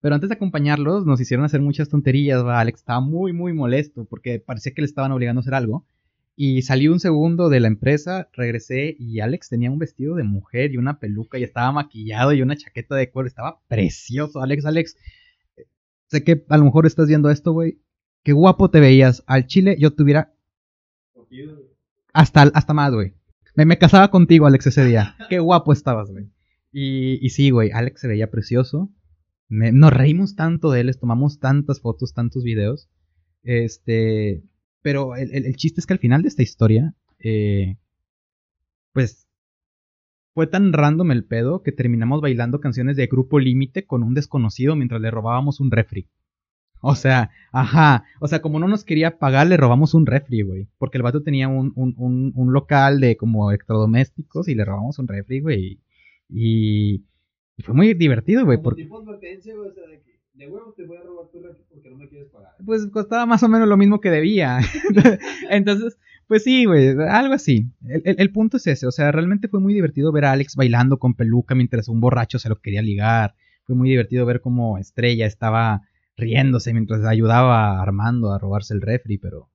Pero antes de acompañarlos, nos hicieron hacer muchas tonterías. Alex estaba muy, muy molesto porque parecía que le estaban obligando a hacer algo. Y salí un segundo de la empresa, regresé y Alex tenía un vestido de mujer y una peluca y estaba maquillado y una chaqueta de cuero. Estaba precioso, Alex, Alex. Sé que a lo mejor estás viendo esto, güey. Qué guapo te veías. Al chile yo tuviera hasta, hasta más, güey. Me, me casaba contigo, Alex, ese día. Qué guapo estabas, güey. Y, y sí, güey, Alex se veía precioso. Me- nos reímos tanto de él, les tomamos tantas fotos, tantos videos. Este, pero el, el- el chiste es que al final de esta historia, eh, pues, fue tan random el pedo que terminamos bailando canciones de Grupo Límite con un desconocido mientras le robábamos un refri. O sea, ajá. O sea, como no nos quería pagar, le robamos un refri, güey. Porque el vato tenía un, un, un, un local de como electrodomésticos y le robamos un refri, güey. Y, y fue muy divertido, güey. Porque tipo advertencia, güey, o sea, de que de huevo te voy a robar tu refri porque no me quieres pagar. pues costaba más o menos lo mismo que debía. Entonces, pues sí, güey, algo así. El, el- punto es ese, o sea, realmente fue muy divertido ver a Alex bailando con peluca mientras un borracho se lo quería ligar. Fue muy divertido ver cómo Estrella estaba riéndose mientras ayudaba a Armando a robarse el refri, pero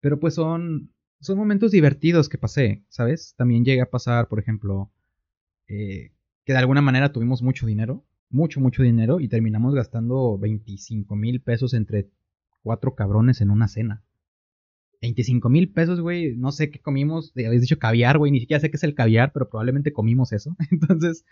pero pues son son momentos divertidos que pasé, ¿sabes? También llegué a pasar, por ejemplo, eh, que de alguna manera tuvimos mucho dinero, mucho, mucho dinero, y terminamos gastando 25 mil pesos entre cuatro cabrones en una cena. 25 mil pesos, güey, no sé qué comimos, habéis dicho caviar, güey, ni siquiera sé qué es el caviar, pero probablemente comimos eso. Entonces,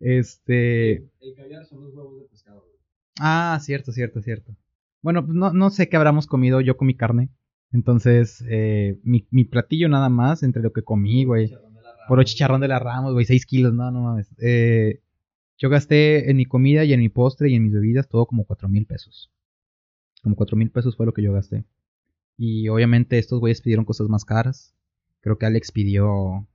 este... El caviar son los huevos de pescado, güey. Ah, cierto, cierto, cierto. Bueno, pues no, no sé qué habremos comido, yo comí carne. Entonces, eh, mi, mi platillo nada más, entre lo que comí, güey. Puro chicharrón de la Ramos, güey, 6 kilos, no, no mames. Eh, yo gasté en mi comida y en mi postre y en mis bebidas todo como 4 mil pesos. Como 4 mil pesos fue lo que yo gasté. Y obviamente estos güeyes pidieron cosas más caras. Creo que Alex pidió...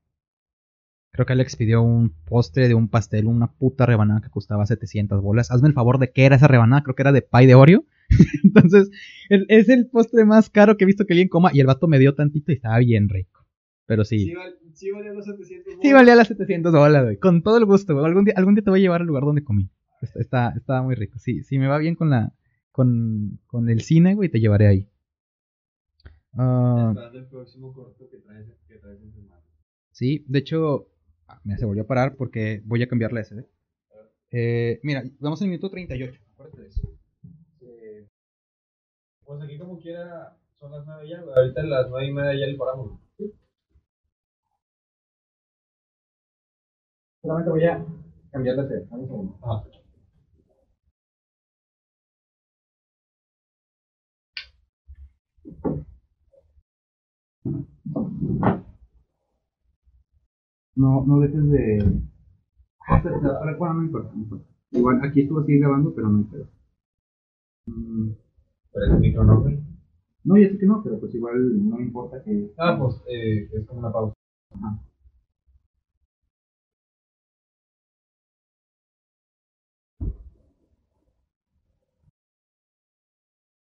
Creo que Alex pidió un postre de un pastel, una puta rebanada que costaba 700 bolas. Hazme el favor de qué era esa rebanada, creo que era de pie de Oreo. Entonces, el- es el postre más caro que he visto que alguien coma y el vato me dio tantito y estaba bien rico. Pero sí. Sí, val- sí valía los 700 Sí, bolas. valía las 700 dólares, güey. Con todo el gusto, güey. Algún día, algún día te voy a llevar al lugar donde comí. Está, está, estaba muy rico. Sí, si me va bien con la, con, con el cine, güey, te llevaré ahí. Ah, Esperando el próximo corto que traes, que traes en semana. sí, de hecho, ah, mira, se volvió a parar porque voy a cambiar la SD. Eh, mira, vamos en el minuto 38. Acuérdate de eso. Eh, Pues aquí como quiera son las 9 ya. Ahorita las 9 y media ya le paramos. güey. Solamente voy a cambiar la SD. Dame un segundo. Ah. No, no dejes de. Ah, pero- pero- Bueno, no importa, no importa. Igual aquí esto va a seguir grabando, pero no pedo. Mm, Pero el micro, ¿no? No, ya sé que no, pero pues igual no importa que. Ah, pues eh, es como una pausa. Ajá.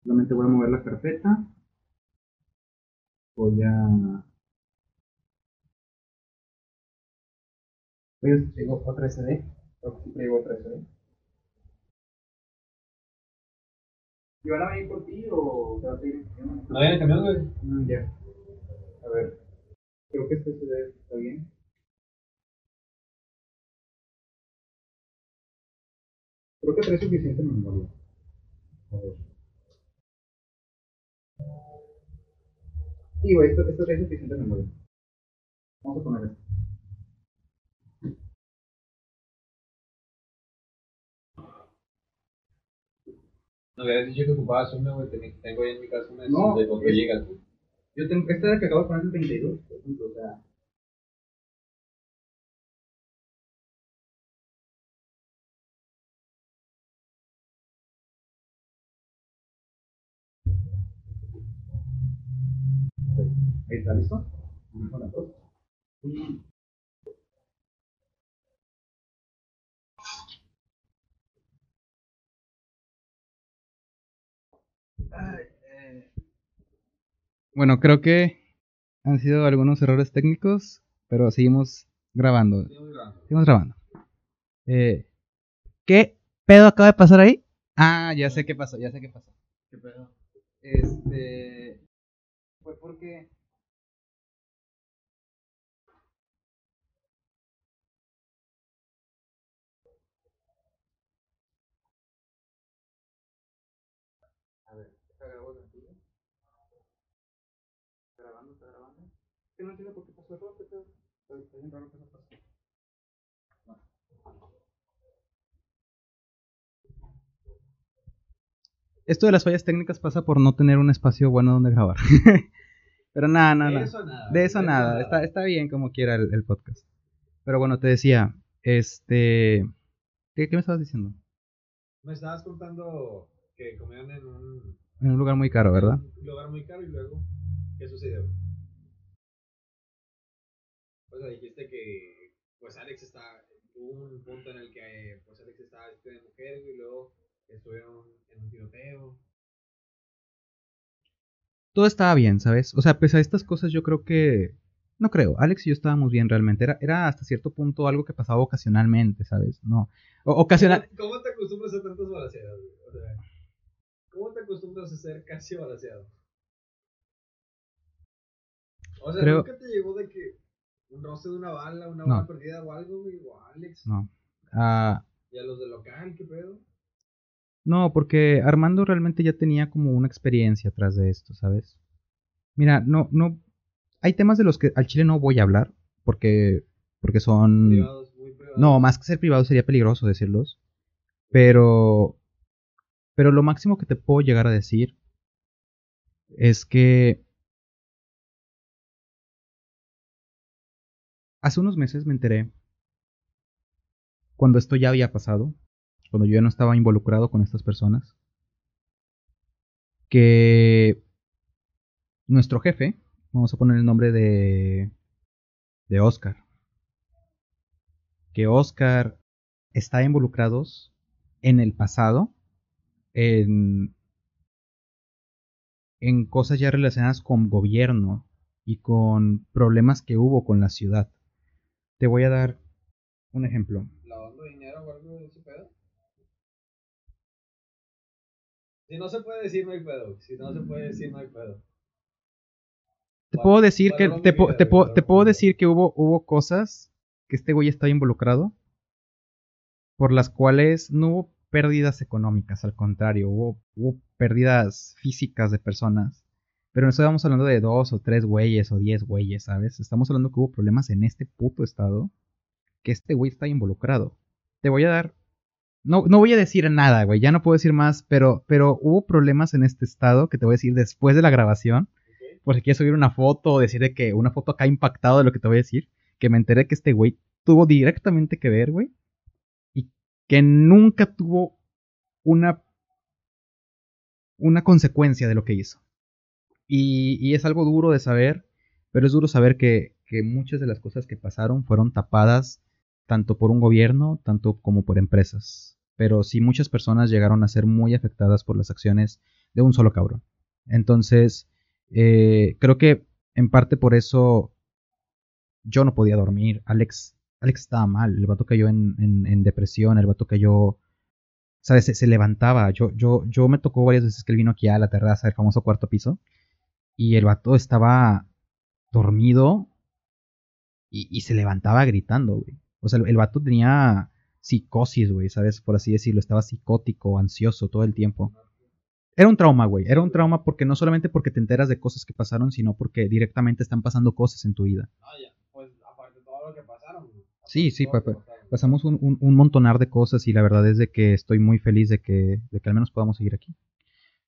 Solamente voy a mover la carpeta. Voy a. Pues tengo otra SD. Creo que siempre llevo otra SD. ¿Y van a venir por ti o te vas a ir? ¿No viene camión, güey? Mm, ya. A ver. Creo que este CD está bien. Creo que trae suficiente memoria. A ver. Sí, güey, esto, esto trae suficiente memoria. Vamos a poner esto. No habías dicho que ocupabas una, güey. ten- Tengo ahí en mi casa una de No, 64 es- gigas, güey. Yo tengo, esta de que acabo de poner es 32, por ejemplo, o sea. Ahí está, ¿listo? Con las dos. Bueno, creo que han sido algunos errores técnicos, pero seguimos grabando. Seguimos grabando. Seguimos grabando. Eh, ¿Qué pedo acaba de pasar ahí? Ah, ya sé qué pasó, ya sé qué pasó. ¿Qué pedo? Este. Fue porque. A ver, ¿está grabando la tuya? ¿Está grabando? ¿Está grabando? Es que no entiendo por qué pasó error, ¿qué pedo? Está está bien raro que eso pase. Esto de las fallas técnicas pasa por no tener un espacio bueno donde grabar. Pero nada, nada, De eso nada. De eso nada, está, está bien como quiera el, el podcast. Pero bueno, te decía, este... ¿Qué, qué me estabas diciendo? Me estabas contando que comían en un, En un lugar muy caro, ¿verdad? un lugar muy caro y luego, ¿qué sucedió? O sea, dijiste que, pues Alex está, hubo un punto en el que, pues Alex estaba vestido de mujer y luego estuvieron en un tiroteo. Todo estaba bien, ¿sabes? O sea, pese a estas cosas yo creo que... No creo, Alex y yo estábamos bien realmente. Era, era hasta cierto punto algo que pasaba ocasionalmente, ¿sabes? No. O- ocasional... ¿Cómo, cómo te acostumbras a tantas balaceadas, güey? O sea, ¿cómo te acostumbras a ser casi balaceado? O sea, Creo- ¿nunca te llegó de que un roce de una bala, una No. bala perdida o algo, güey? O Alex. No. Ah, Y a los del local, ¿qué pedo? No, porque Armando realmente ya tenía como una experiencia atrás de esto, ¿sabes? Mira, no, no, hay temas de los que al chile no voy a hablar, porque, porque son, Privados, muy privados. No, más que ser privado sería peligroso decirlos, pero, pero lo máximo que te puedo llegar a decir es que hace unos meses me enteré, cuando esto ya había pasado, cuando yo ya no estaba involucrado con estas personas, que nuestro jefe, vamos a poner el nombre de, de Oscar, que Oscar está involucrados en el pasado en, en cosas ya relacionadas con gobierno y con problemas que hubo con la ciudad. Te voy a dar un ejemplo. ¿Lavando dinero o algo de ese pedo? Si no se puede decir, no hay pedo. Si no se puede decir, no hay pedo. Te puedo decir que te, po- te, puedo- te decir que hubo hubo cosas que este güey estaba involucrado por las cuales no hubo pérdidas económicas, al contrario, hubo, hubo pérdidas físicas de personas. Pero no estamos hablando de dos o tres güeyes o diez güeyes, ¿sabes? Estamos hablando que hubo problemas en este puto estado que este güey está involucrado. Te voy a dar no, no voy a decir nada, güey, ya no puedo decir más, pero, pero hubo problemas en este estado que te voy a decir después de la grabación por si quieres subir una foto o decir de que una foto acá impactado de lo que te voy a decir, que me enteré que este güey tuvo directamente que ver, güey, y que nunca tuvo una una consecuencia de lo que hizo. Y, y es algo duro de saber, pero es duro saber que, muchas de las cosas que pasaron fueron tapadas tanto por un gobierno, tanto como por empresas. Pero sí muchas personas llegaron a ser muy afectadas por las acciones de un solo cabrón. Entonces, eh, creo que en parte por eso yo no podía dormir. Alex, Alex estaba mal. El vato cayó en depresión. El vato cayó. ¿Sabes? Se, se levantaba. Yo, yo, yo me tocó varias veces que él vino aquí a la terraza, el famoso cuarto piso. Y el vato estaba dormido y, y se levantaba gritando, güey. O sea, el, el vato tenía psicosis, güey, ¿sabes? Por así decirlo. Estaba psicótico, ansioso todo el tiempo. Era un trauma, güey. Era un trauma porque no solamente porque te enteras de cosas que pasaron, sino porque directamente están pasando cosas en tu vida. Ah, ya. Pues aparte de todo lo que pasaron. güey. Sí, sí, que pasaron. pasamos un, un, un montonar de cosas y la verdad es de que estoy muy feliz de que, de que al menos podamos seguir aquí.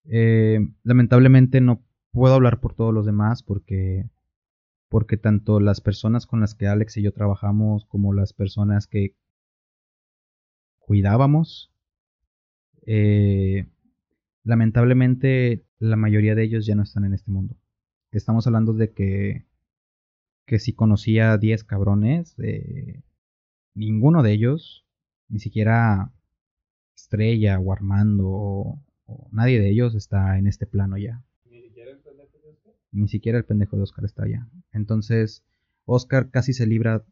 Eh, lamentablemente no puedo hablar por todos los demás porque, porque tanto las personas con las que Alex y yo trabajamos como las personas que cuidábamos, eh, lamentablemente la mayoría de ellos ya no están en este mundo. Estamos hablando de que, que si conocía 10 cabrones, eh, ninguno de ellos, ni siquiera Estrella o Armando o nadie de ellos está en este plano ya. Ni siquiera el pendejo de Oscar. Ni siquiera el pendejo de Oscar está allá. Entonces, Oscar casi se libra.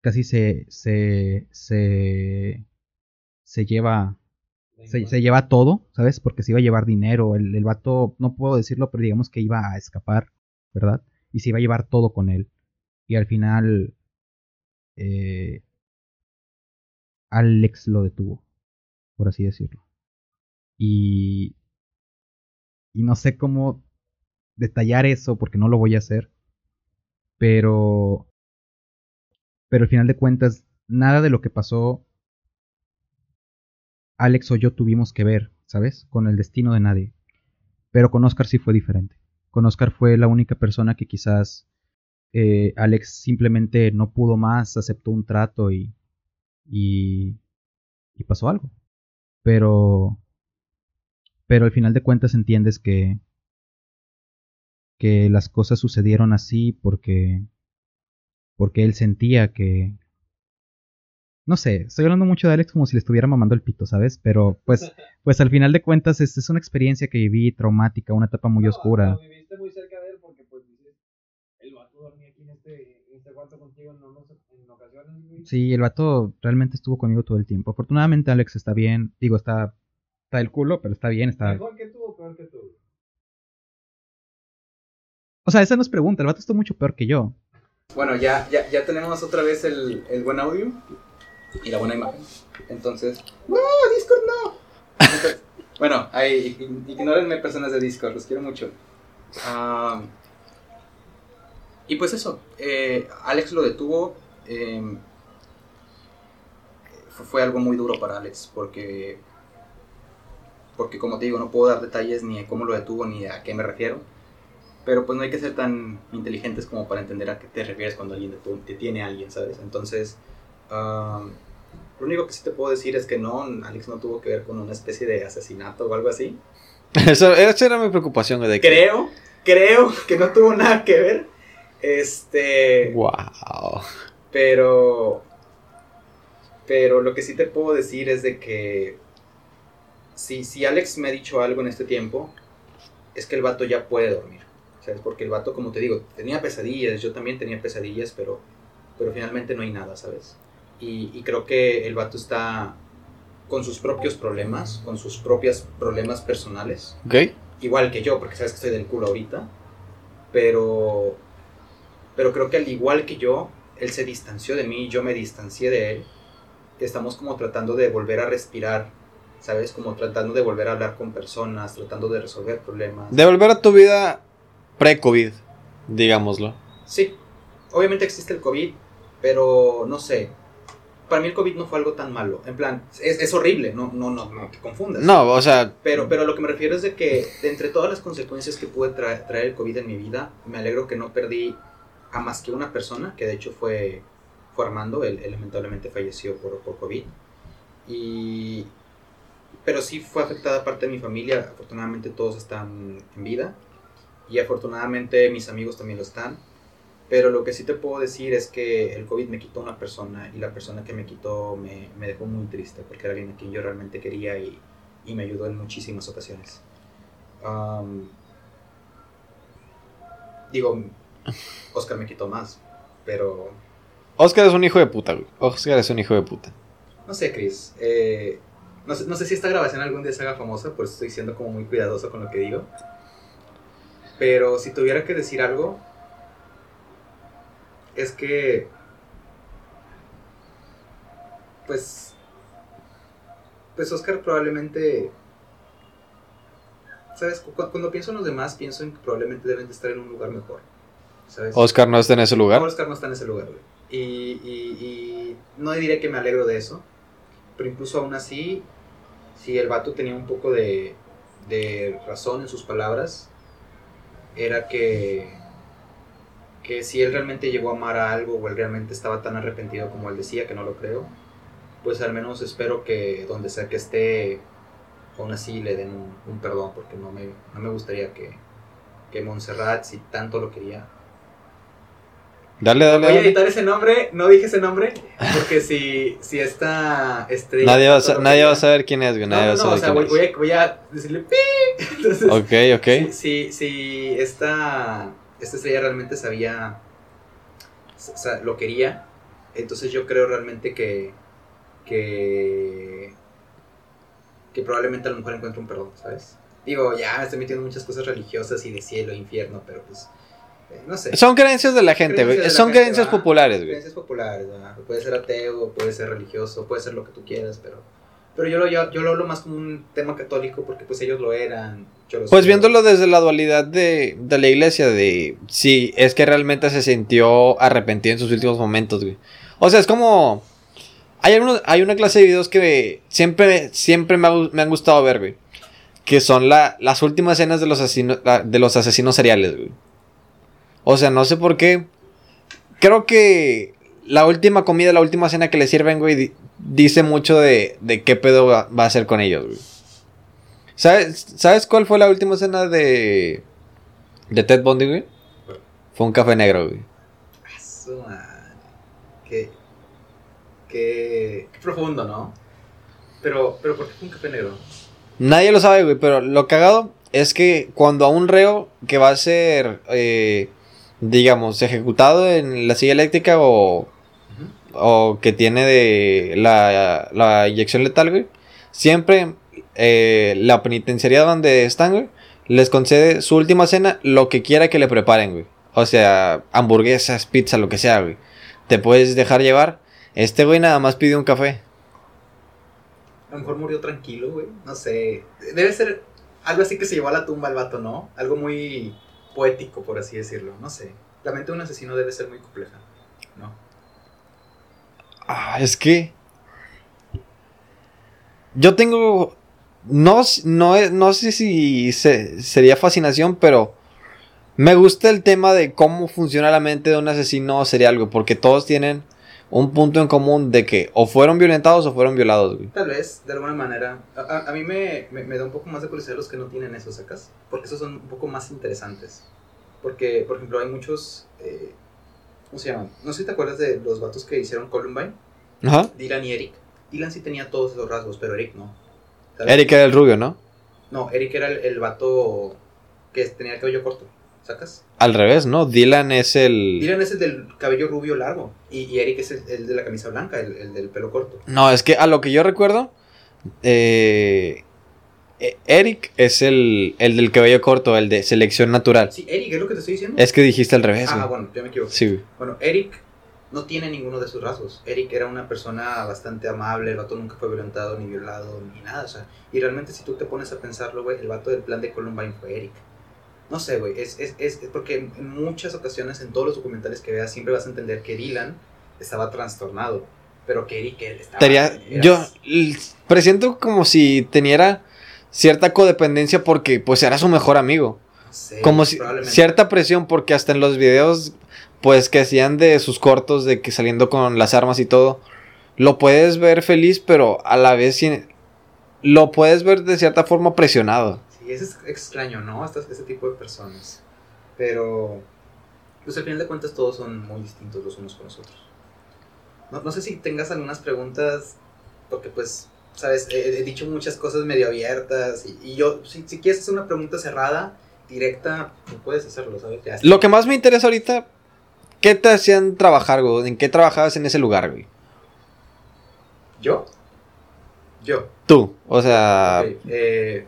Casi se. se. se. se lleva. Se, se lleva todo, ¿sabes? Porque se iba a llevar dinero. El, el vato, no puedo decirlo, pero digamos que iba a escapar, ¿verdad? Y se iba a llevar todo con él. Y al final. eh, Alex lo detuvo, por así decirlo. Y. Y no sé cómo detallar eso porque no lo voy a hacer. Pero. Pero al final de cuentas, nada de lo que pasó. Alex o yo tuvimos que ver, ¿sabes? Con el destino de nadie. Pero con Oscar sí fue diferente. Con Oscar fue la única persona que quizás eh, Alex simplemente no pudo más, aceptó un trato y. y. y pasó algo. Pero. Pero al final de cuentas entiendes que que las cosas sucedieron así porque porque él sentía que no sé, estoy hablando mucho de Alex como si le estuviera mamando el pito, ¿sabes? Pero pues pues al final de cuentas es, es una experiencia que viví traumática, una etapa muy No, oscura. Viviste muy cerca de él porque, pues, el vato dormía aquí en este, en este cuarto contigo en, ocasiones. Sí, el vato realmente estuvo conmigo todo el tiempo. Afortunadamente Alex está bien, digo, está está del culo, pero está bien, está Mejor que tú o peor que tú. O sea, esa no es pregunta, el vato está mucho peor que yo. Bueno, ya, ya, ya tenemos otra vez el, el buen audio y la buena imagen. Entonces. ¡No! ¡Discord no! Entonces, bueno, ahí, ig- ignórenme personas de Discord, los quiero mucho. Y pues eso, eh, Alex lo detuvo. fue, fue algo muy duro para Alex porque. Porque, como te digo, no puedo dar detalles ni de cómo lo detuvo ni a qué me refiero. Pero pues no hay que ser tan inteligentes como para entender a qué te refieres cuando alguien detu- detiene a alguien, ¿sabes? Entonces, lo único que sí te puedo decir es que no, Alex no tuvo que ver con una especie de asesinato o algo así. Eso, esa era mi preocupación, de que... Creo, creo que no tuvo nada que ver. Este, Wow. pero, pero lo que sí te puedo decir es de que si, si Alex me ha dicho algo en este tiempo, es que el vato ya puede dormir. ¿Sabes? Porque el vato, como te digo, tenía pesadillas, yo también tenía pesadillas, pero, pero finalmente no hay nada, ¿sabes? Y, y creo que el vato está con sus propios problemas, con sus propios problemas personales ¿Ok? igual que yo, porque sabes que estoy del culo ahorita, pero, pero creo que al igual que yo, él se distanció de mí, yo me distancié de él, estamos como tratando de volver a respirar, ¿sabes? Como tratando de volver a hablar con personas, tratando de resolver problemas. De volver a tu vida pre-COVID, digámoslo. Sí, obviamente existe el COVID, pero no sé. Para mí el COVID no fue algo tan malo. En plan, es, es horrible, no, no, no, no te confundas. No, o sea, Pero, pero lo que me refiero es de que de entre todas las consecuencias que pude tra- traer el COVID en mi vida, me alegro que no perdí a más que una persona, que de hecho fue, fue Armando, él, él lamentablemente falleció por, por COVID. Y, pero sí fue afectada parte de mi familia, afortunadamente todos están en vida y afortunadamente mis amigos también lo están. Pero lo que sí te puedo decir es que el COVID me quitó una persona y la persona que me quitó me, me dejó muy triste porque era alguien a quien yo realmente quería y, y me ayudó en muchísimas ocasiones. Digo, Oscar me quitó más, pero Oscar es un hijo de puta, güey. Oscar es un hijo de puta. no sé, Chris. eh, no, sé, no sé si esta grabación algún día se haga famosa, pues estoy siendo como muy cuidadoso con lo que digo. Pero si tuviera que decir algo, es que. Pues. Pues Oscar probablemente. ¿Sabes? Cu- Cuando pienso en los demás, pienso en que probablemente deben de estar en un lugar mejor. ¿Sabes? Oscar no está en ese lugar. Oscar no está en ese lugar, güey. Y, y- y no diré que me alegro de eso, pero incluso aún así, si el vato tenía un poco de, de razón en sus palabras, era que, que si él realmente llegó a amar a algo o él realmente estaba tan arrepentido como él decía, que no lo creo, pues al menos espero que donde sea que esté, aún así le den un, perdón, porque no me, no me gustaría que, que Montserrat, si tanto lo quería, Dale, dale, Voy a editar ese nombre, no dije ese nombre, porque si, si esta estrella... Nadie va, sa- nadie va a saber quién es, güey. No, Nadie no, va a no, o saber sea, voy, quién voy a, voy a decirle pi. Entonces, es. Ok, ok. si, si, si esta, esta estrella realmente sabía, o sea, lo quería, entonces yo creo realmente que, que, que probablemente a lo mejor encuentre un perdón, ¿sabes? Digo, ya me estoy metiendo en muchas cosas religiosas y de cielo e infierno, pero pues, no sé. Son creencias de la gente. Creencias Son gente, creencias populares, güey. Creencias populares, ¿verdad? Puede ser ateo, puede ser religioso, puede ser lo que tú quieras, pero, pero yo, lo, yo, yo lo hablo más como un tema católico porque pues ellos lo eran. yo lo Pues soy. viéndolo desde la dualidad de, de la iglesia, de si es que realmente se sintió arrepentido en sus últimos momentos, güey. O sea, es como. Hay, algunos, hay una clase de videos que siempre, siempre me, ha gu- me han gustado ver, güey. Que son la, las últimas escenas de los, asesinos, la- de los asesinos seriales, güey. O sea, no sé por qué. Creo que la última comida, la última cena que le sirven, güey, di- dice mucho de, de qué pedo va, va a hacer con ellos, güey. ¿Sabes, ¿Sabes cuál fue la última escena de, de Ted Bundy, güey? Fue un café negro, güey. Qué, qué, qué profundo, ¿no? Pero, pero ¿por qué fue un café negro? Nadie lo sabe, güey, pero lo cagado es que cuando a un reo que va a ser, eh, digamos, ejecutado en la silla eléctrica o, o que tiene de la, la inyección letal, güey, siempre eh, la penitenciaría donde están, güey, les concede su última cena lo que quiera que le preparen, güey. O sea, hamburguesas, pizza, lo que sea, güey. Te puedes dejar llevar. Este güey nada más pidió un café. A lo mejor murió tranquilo, güey. No sé. Debe ser algo así que se llevó a la tumba el vato, ¿no? Algo muy poético, por así decirlo. No sé. La mente de un asesino debe ser muy compleja, ¿no? Ah, es que. Yo tengo. No, no, no sé si se- sería fascinación, pero. Me gusta el tema de cómo funciona la mente de un asesino serial. Porque todos tienen un punto en común de que o fueron violentados o fueron violados, güey. Tal vez, de alguna manera. A, a- mí me, me- me da un poco más de curiosidad los que no tienen eso, ¿sacas? Porque esos son un poco más interesantes. Porque, por ejemplo, hay muchos. eh, ¿Cómo se llaman? No sé si te acuerdas de los vatos que hicieron Columbine. Ajá. Dylan y Eric. Dylan sí tenía todos esos rasgos, pero Eric no. Eric era el rubio, ¿no? No, Eric era el, el vato que tenía el cabello corto. ¿Sacas? Al revés, ¿no? Dylan es el. Dylan es el del cabello rubio largo. Y, y Eric es el, el de la camisa blanca, el, el del pelo corto. No, es que a lo que yo recuerdo. eh, eh, Eric es el, el del cabello corto, el de selección natural. Sí, Eric, ¿es lo que te estoy diciendo? Es que dijiste al revés, ah, bueno, yo me equivoqué. Sí. Bueno, Eric no tiene ninguno de esos rasgos. Eric era una persona bastante amable, el vato nunca fue violentado, ni violado, ni nada. O sea, y realmente si tú te pones a pensarlo, güey, el vato del plan de Columbine fue Eric. No sé, güey, es, es, es, es porque en, muchas ocasiones, en todos los documentales que veas, siempre vas a entender que Dylan estaba trastornado, pero que Eric estaba... Tenía- yo presiento como si teniera cierta codependencia porque pues era su mejor amigo. Como si cierta presión porque hasta en los videos pues que hacían de sus cortos de que saliendo con las armas y todo lo puedes ver feliz pero a la vez lo puedes ver de cierta forma presionado. Eso es extraño, ¿no? Estas, ese tipo de personas. Pero, pues al final de cuentas todos son muy distintos los unos con los otros. No, no sé si tengas algunas preguntas, porque pues, sabes, he, he dicho muchas cosas medio abiertas y, y yo, si, si quieres hacer una pregunta cerrada, directa, no puedes hacerlo, ¿sabes? Ya. Lo que más me interesa ahorita ¿qué te hacían trabajar, güey? ¿En qué trabajabas en ese lugar, güey? ¿Yo? Yo. Tú, o sea, eh,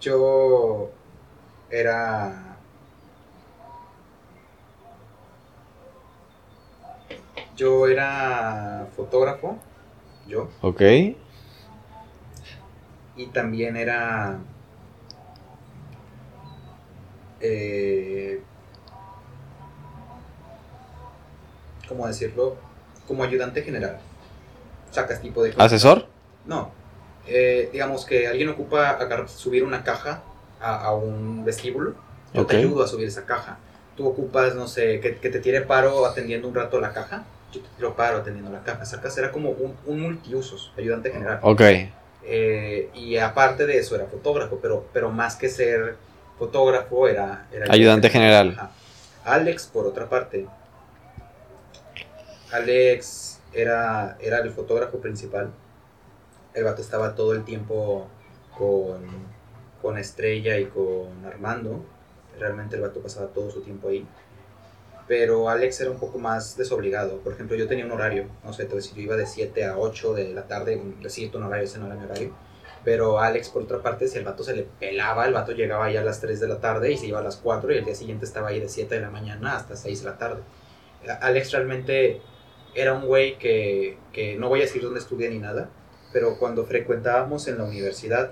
yo era. Yo era fotógrafo, yo, ok. y también era. eh, ¿cómo decirlo? Como ayudante general. Sacas tipo de... ¿Asesor? No. Eh, digamos que alguien ocupa subir una caja a, a un vestíbulo. Yo te ayudo a subir esa caja. Tú ocupas, no sé, que, que te tire paro atendiendo un rato la caja. Yo te tiro paro atendiendo la caja. Sacas era como un, un multiusos, ayudante general. Ok. Eh, y aparte de eso era fotógrafo, pero, pero más que ser fotógrafo era... era Ayudante general. Ajá. Alex, por otra parte, Alex era, era el fotógrafo principal. El vato estaba todo el tiempo con, con Estrella y con Armando. Realmente el vato pasaba todo su tiempo ahí. Pero Alex era un poco más desobligado. Por ejemplo, yo tenía un horario. No sé, decir, yo iba de 7 a 8 de la tarde. un- Decir un horario, ese no era mi horario. Pero Alex, por otra parte, si el vato se le pelaba, el vato llegaba ahí a las 3 de la tarde y se iba a las 4 y el día siguiente estaba ahí de 7 de la mañana hasta 6 de la tarde. Alex realmente era un güey que, que no voy a decir dónde estudia ni nada, pero cuando frecuentábamos en la universidad,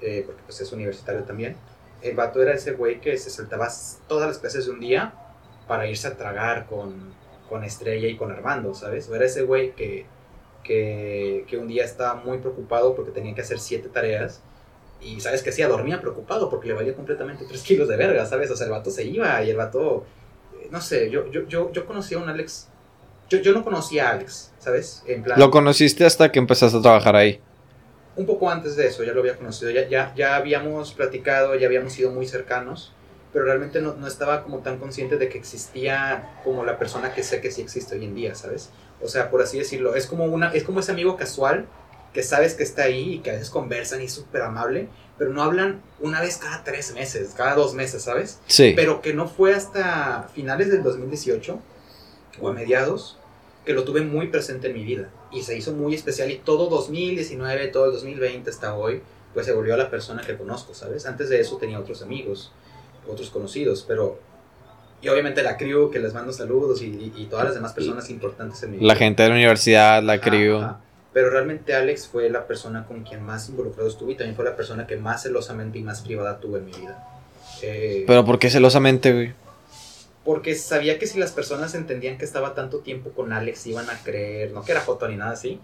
eh, porque pues es universitario también, el vato era ese güey que se saltaba todas las clases de un día para irse a tragar con, con Estrella y con Armando, ¿sabes? O era ese güey que, que, que un día estaba muy preocupado porque tenía que hacer siete tareas y ¿sabes qué hacía? Dormía preocupado porque le valía completamente 3 kilos de verga, ¿sabes? O sea, el vato se iba y el vato, eh, no sé, yo, yo, yo, yo conocí a un Alex, yo, yo no conocía a Alex, ¿sabes? En plan, Lo conociste hasta que empezaste a trabajar ahí. un poco antes de eso, ya lo había conocido, ya, ya, ya habíamos platicado, ya habíamos sido muy cercanos, pero realmente no, no estaba como tan consciente de que existía como la persona que sé que sí existe hoy en día, ¿sabes? O sea, por así decirlo, es como, una, es como ese amigo casual que sabes que está ahí y que a veces conversan y es súper amable, pero no hablan una vez cada tres meses, cada dos meses, ¿sabes? Sí. pero que no fue hasta finales del 2018 o a mediados que lo tuve muy presente en mi vida y se hizo muy especial y todo 2019, todo el 2020 hasta hoy, pues se volvió a la persona que conozco, ¿sabes? Antes de eso tenía otros amigos, otros conocidos, pero y obviamente la crew que les mando saludos y, y- y todas las demás personas importantes en mi vida. La gente de la universidad, la Ajá, crew. ajá. Pero realmente Alex fue la persona con quien más involucrado estuve y también fue la persona que más celosamente y más privada tuve en mi vida. Eh, Pero ¿por qué celosamente, güey? Porque sabía que si las personas entendían que estaba tanto tiempo con Alex iban a creer, no que era foto ni nada así,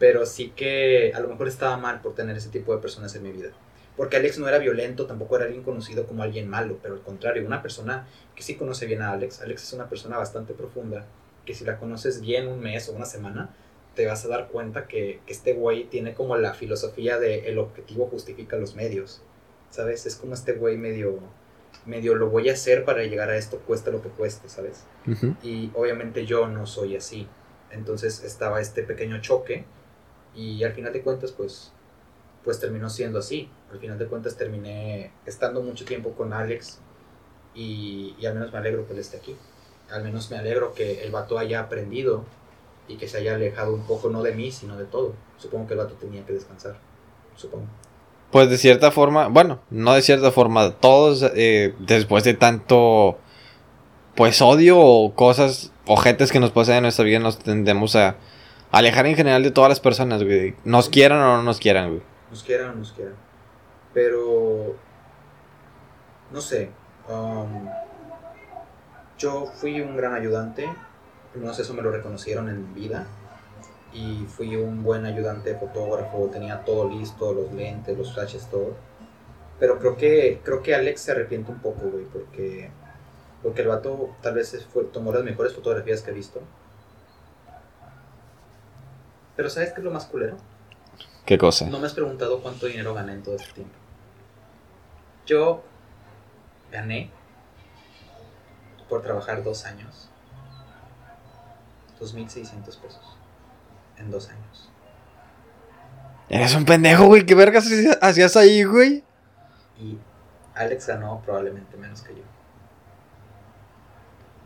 pero sí que a lo mejor estaba mal por tener ese tipo de personas en mi vida. Porque Alex no era violento, tampoco era alguien conocido como alguien malo, pero al contrario, una persona que sí conoce bien a Alex. Alex es una persona bastante profunda, que si la conoces bien un mes o una semana, te vas a dar cuenta que, este güey tiene como la filosofía de el objetivo justifica los medios, ¿sabes? Es como este güey medio, medio lo voy a hacer para llegar a esto, cuesta lo que cueste, ¿sabes? Y obviamente yo no soy así. Entonces estaba este pequeño choque y al final de cuentas pues pues terminó siendo así. Al final de cuentas terminé estando mucho tiempo con Alex y, y al menos me alegro que él esté aquí. Al menos me alegro que el vato haya aprendido y que se haya alejado un poco no de mí, sino de todo. Supongo que el vato tenía que descansar. Supongo. Pues de cierta forma, bueno, no de cierta forma, todos eh, después de tanto, pues odio o cosas, ojetes que nos pasan en nuestra vida, nos tendemos a alejar en general de todas las personas, güey. Nos quieran o no nos quieran, güey. nos quieran o no nos quieran. Pero, no sé, um, yo fui un gran ayudante, al menos eso me lo reconocieron en vida, y fui un buen ayudante fotógrafo, tenía todo listo, los lentes, los flashes, todo. Pero creo que, creo que Alex se arrepiente un poco, güey, porque, porque el vato tal vez fue, tomó las mejores fotografías que he visto. Pero ¿sabes qué es lo más culero? ¿Qué cosa? No me has preguntado cuánto dinero gané en todo este tiempo. Yo gané por trabajar dos años 2.600 pesos en dos años. Eres un pendejo, güey. ¿Qué vergas hacías ahí, güey? Y Alex ganó probablemente menos que yo.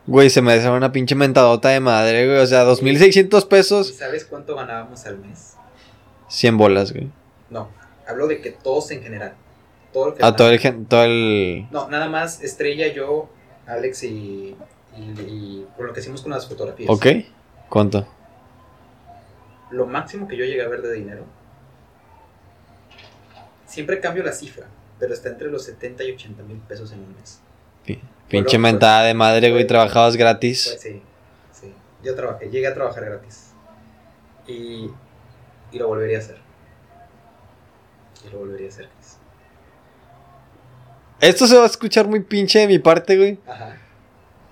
Güey, se me hace una pinche mentadota de madre, güey. O sea, 2.600 ¿Y pesos, sabes cuánto ganábamos al mes? 100 bolas, güey. No, hablo de que todos en general. Todo lo que A todo el, gen- todo el... No, nada más Estrella, yo, Alex y, y, y por lo que hicimos con las fotografías. ¿Ok? ¿Cuánto? Lo máximo que yo llegué a ver de dinero, siempre cambio la cifra, pero está entre los 70 y 80 mil pesos en un mes. Pinche mentada de madre, güey. Trabajabas gratis. sí, sí. Yo trabajé, llegué a trabajar gratis. Y, y lo volvería a hacer. Y lo volvería a hacer, Chris. Esto se va a escuchar muy pinche de mi parte, güey. Ajá.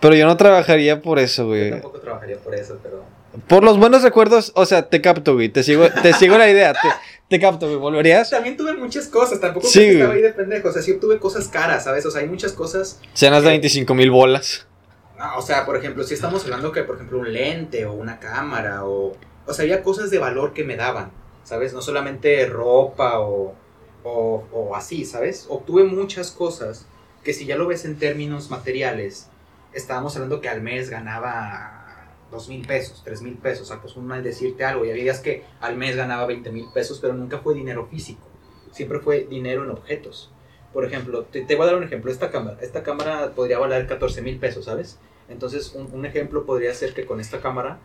Pero yo no trabajaría por eso, Yo güey. tampoco trabajaría por eso, pero. Por los buenos recuerdos, o sea, te capto, güey. Te sigo, te sigo la idea. Te, te capto, güey. ¿Volverías? También tuve muchas cosas, tampoco Sí, que estaba ahí de pendejo. O sea, sí tuve cosas caras, ¿sabes? O sea, hay muchas cosas. Cenas de 25 mil bolas. Ah, o sea, por ejemplo, si estamos hablando que, por ejemplo, un lente o una cámara o... O sea, había cosas de valor que me daban, ¿sabes? No solamente ropa o, o, o así, ¿sabes? Obtuve muchas cosas que si ya lo ves en términos materiales, estábamos hablando que al mes ganaba dos mil pesos, tres mil pesos, o sea, pues un mal decirte algo, y había días que al mes ganaba 20 mil pesos, pero nunca fue dinero físico, siempre fue dinero en objetos. Por ejemplo, te, te voy a dar un ejemplo, esta cámara, esta cámara podría valer 14 mil pesos, ¿sabes? Entonces, un, un ejemplo podría ser que con esta cámara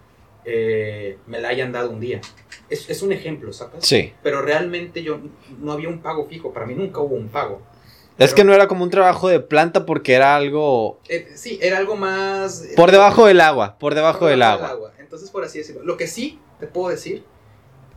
eh, me la hayan dado un día. Es, es un ejemplo, ¿sacas? Sí. Pero realmente yo no había un pago fijo, para mí nunca hubo un pago. Es que no era como un trabajo de planta porque era algo Eh, sí, era algo más... eh, por debajo del agua, por debajo del agua. Entonces, por así decirlo. Lo que sí te puedo decir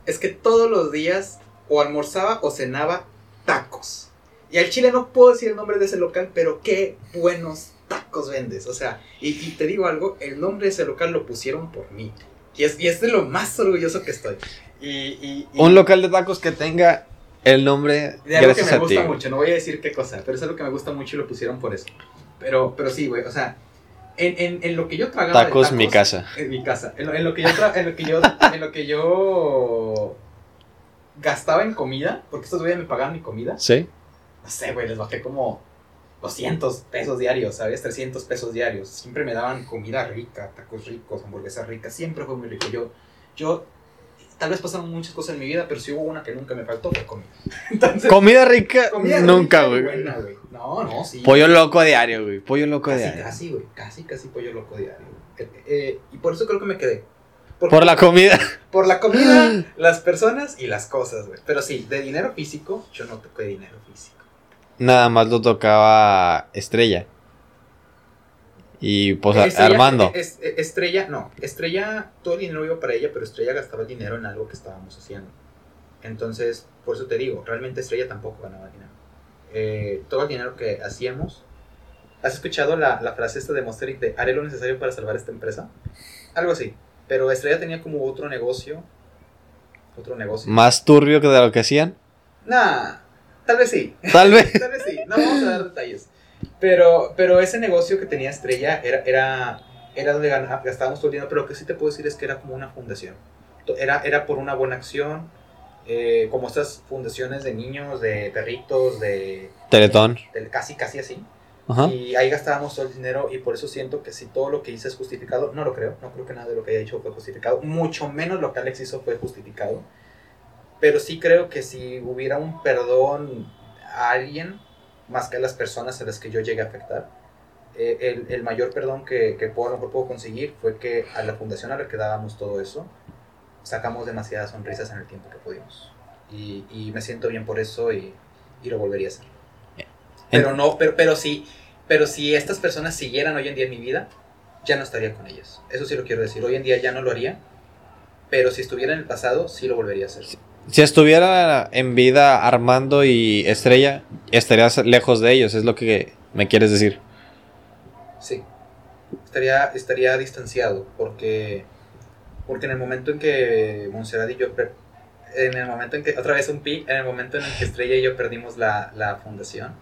es que todos los días o almorzaba o cenaba tacos. Y al chile no puedo decir el nombre de ese local, pero qué buenos tacos vendes. O sea, y, y te digo algo, el nombre de ese local lo pusieron por mí. Y es, y es de lo más orgulloso que estoy. Y, y- y- Un local de tacos que tenga el nombre de algo que me gusta mucho, no voy a decir qué cosa, pero es algo que me gusta mucho y lo pusieron por eso. Pero, pero sí, güey, o sea, en, en, en lo que yo tragaba de Tacos, mi casa. En mi casa. En lo, en lo que yo en lo que yo en lo que yo gastaba en comida, porque estos güeyes me pagaban mi comida. Sí. No sé, güey, les bajé como 200 pesos diarios, ¿sabes? 300 pesos diarios. Siempre me daban comida rica, tacos ricos, hamburguesas ricas, siempre fue muy rico. Yo yo tal vez pasaron muchas cosas en mi vida, pero si hubo una que nunca me faltó fue comida. Entonces, Comida rica, comida nunca, güey. No, no, sí. Pollo loco a diario, güey. Pollo loco a Casi, diario. casi, güey. Casi, casi pollo loco diario. güey. Eh, eh, y por eso creo que me quedé. Porque- Por la comida. por la comida, las personas y las cosas, güey. Pero sí, de dinero físico, yo no toqué dinero físico. Nada más lo tocaba Estrella. Y pues Estrella- Armando. es- es- estrella, no. Estrella, todo el dinero iba para ella, pero Estrella gastaba el dinero en algo que estábamos haciendo. Entonces, por eso te digo, realmente Estrella tampoco ganaba dinero. Eh, todo el dinero que hacíamos. ¿Has escuchado la, la frase esta de Monster de haré lo necesario para salvar esta empresa? Algo así. Pero Estrella tenía como otro negocio. Otro negocio. Más turbio que de lo que hacían. Nah, tal vez sí. Tal vez. Tal vez sí, no vamos a dar detalles. Pero, pero ese negocio que tenía Estrella era, era, era donde gastábamos todo el dinero, pero lo que sí te puedo decir es que era como una fundación. Era, era por una buena acción, eh, como estas fundaciones de niños, de perritos, de, Teletón. de casi, casi así. Ajá. Y ahí gastábamos todo el dinero y por eso siento que si todo lo que hice es justificado, no lo creo, no creo que nada de lo que haya hecho fue justificado, mucho menos lo que Alex hizo fue justificado. Pero sí creo que si hubiera un perdón a alguien, más que a las personas a las que yo llegué a afectar, eh, el, el mayor perdón que, que puedo, a lo mejor puedo conseguir fue que a la fundación a la que dábamos todo eso, sacamos demasiadas sonrisas en el tiempo que pudimos. Y, y me siento bien por eso y, y lo volvería a hacer. Pero no, pero, pero sí, pero si estas personas siguieran hoy en día en mi vida, ya no estaría con ellas. Eso sí lo quiero decir. Hoy en día ya no lo haría. Pero si estuviera en el pasado, sí lo volvería a hacer. Si estuviera en vida Armando y Estrella, estarías lejos de ellos, es lo que me quieres decir. Sí. Estaría, estaría distanciado porque, porque en el momento en que Montserrat y yo, en el momento en que, otra vez un pi, en el momento en el que Estrella y yo perdimos la, la fundación,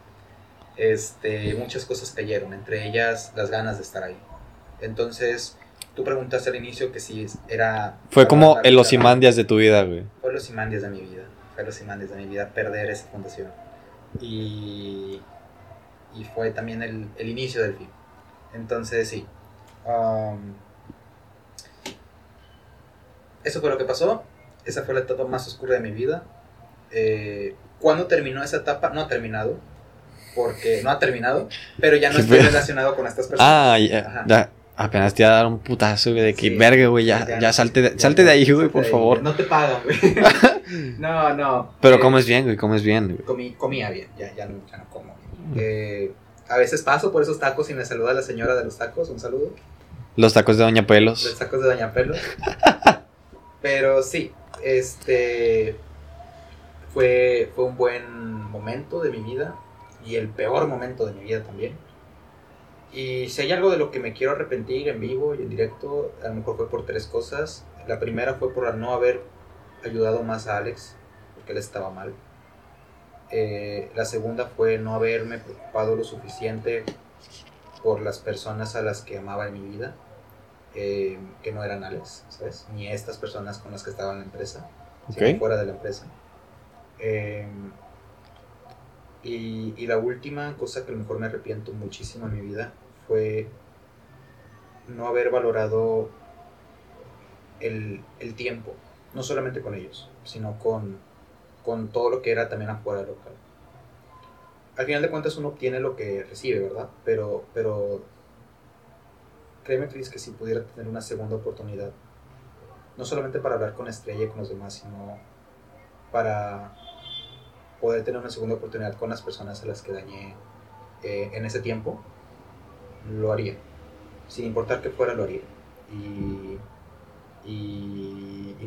este, muchas cosas cayeron, entre ellas las ganas de estar ahí. Entonces, tú preguntaste al inicio que si era... Fue como el Osimandias de tu vida, güey. Fue los imandias de mi vida. Fue los imandias de mi vida perder esa fundación. Y, y fue también el, el inicio del fin. Entonces, sí. Um, eso fue lo que pasó. Esa fue la etapa más oscura de mi vida. Eh, ¿Cuándo terminó esa etapa? No ha terminado. Porque no ha terminado. Pero ya no estoy relacionado con estas personas. Ah, ya, Ajá. Apenas te iba a dar un putazo, güey, de que Sí. verga, güey, ya, Ya ya no, salte, de, ya salte de ahí, güey, por ahí. favor. No te pagan, güey. no, no. Pero Eh, comes bien, güey, comes bien, güey. comí, comía bien, ya, ya, no, ya no como bien. Eh, a veces paso por esos tacos y me saluda la señora de los tacos, un saludo. Los tacos de Doña Los Pelos. tacos de Doña Pelos. Pero sí, este fue, fue un buen momento de mi vida y el peor momento de mi vida también. Y si hay algo de lo que me quiero arrepentir en vivo y en directo, a lo mejor fue por tres cosas. La primera fue por no haber ayudado más a Alex, porque él estaba mal. Eh, la segunda fue no haberme preocupado lo suficiente por las personas a las que amaba en mi vida, eh, que no eran Alex, ¿sabes? Ni estas personas con las que estaba en la empresa, sino Ok. fuera de la empresa. Eh, y, y la última cosa que a lo mejor me arrepiento muchísimo en mi vida fue no haber valorado el, el tiempo, no solamente con ellos, sino con, con todo lo que era también afuera del local. Al final de cuentas uno obtiene lo que recibe, ¿verdad? Pero, pero créeme, que si pudiera tener una segunda oportunidad, no solamente para hablar con Estrella y con los demás, sino para poder tener una segunda oportunidad con las personas a las que dañé eh, en ese tiempo, lo haría. Sin importar que fuera, lo haría. Y,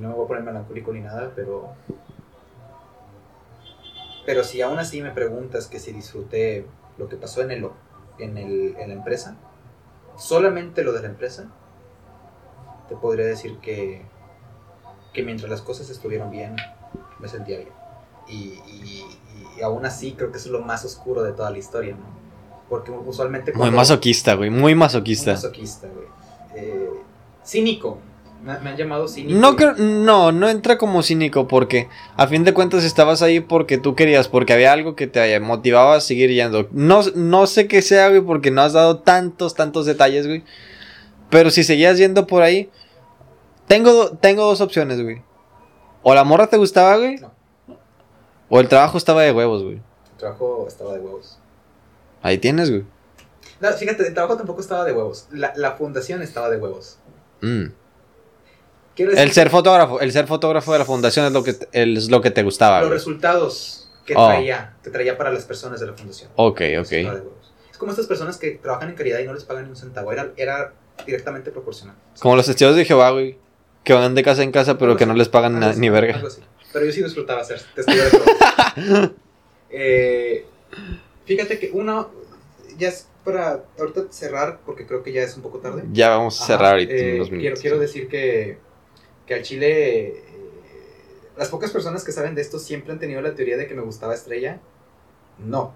no me voy a poner melancólico ni nada, pero... Pero si aún así me preguntas que si disfruté lo que pasó en, el, en, el, en la empresa, solamente lo de la empresa, te podría decir que, que mientras las cosas estuvieron bien, me sentía bien. Y, y- y aún así creo que eso es lo más oscuro de toda la historia, ¿no? Porque usualmente... Muy masoquista, güey. Muy muy masoquista. masoquista, güey. Eh, cínico. Me, han llamado cínico. No, no, no entra como cínico porque a fin de cuentas estabas ahí porque tú querías, porque había algo que te motivaba a seguir yendo. No, no sé qué sea, güey, porque no has dado tantos, tantos detalles, güey. Pero si seguías yendo por ahí, tengo, tengo dos opciones, güey. O la morra te gustaba, güey. No. O el trabajo estaba de huevos, güey. El trabajo estaba de huevos. Ahí tienes, güey. No, fíjate, el trabajo tampoco estaba de huevos. La, la fundación estaba de huevos. Mm. El ser fotógrafo, el ser fotógrafo de la fundación es lo que, es lo que te gustaba, los güey. resultados que Oh. traía, que traía para las personas de la fundación. Ok, ok. Es como estas personas que trabajan en caridad y no les pagan ni un centavo. Era, era directamente proporcional. Como los testigos de Jehová, güey. Que van de casa en casa, pero que no les pagan ni verga. algo así. Pero yo sí disfrutaba ser testigo de Jehová. Eh, fíjate que uno, ya es para ahorita cerrar, porque creo que ya es un poco tarde. Ya vamos a Ajá, cerrar ahorita eh, en unos quiero, minutos. quiero decir que, que al Chile, eh, las pocas personas que saben de esto siempre han tenido la teoría de que me gustaba Estrella. No,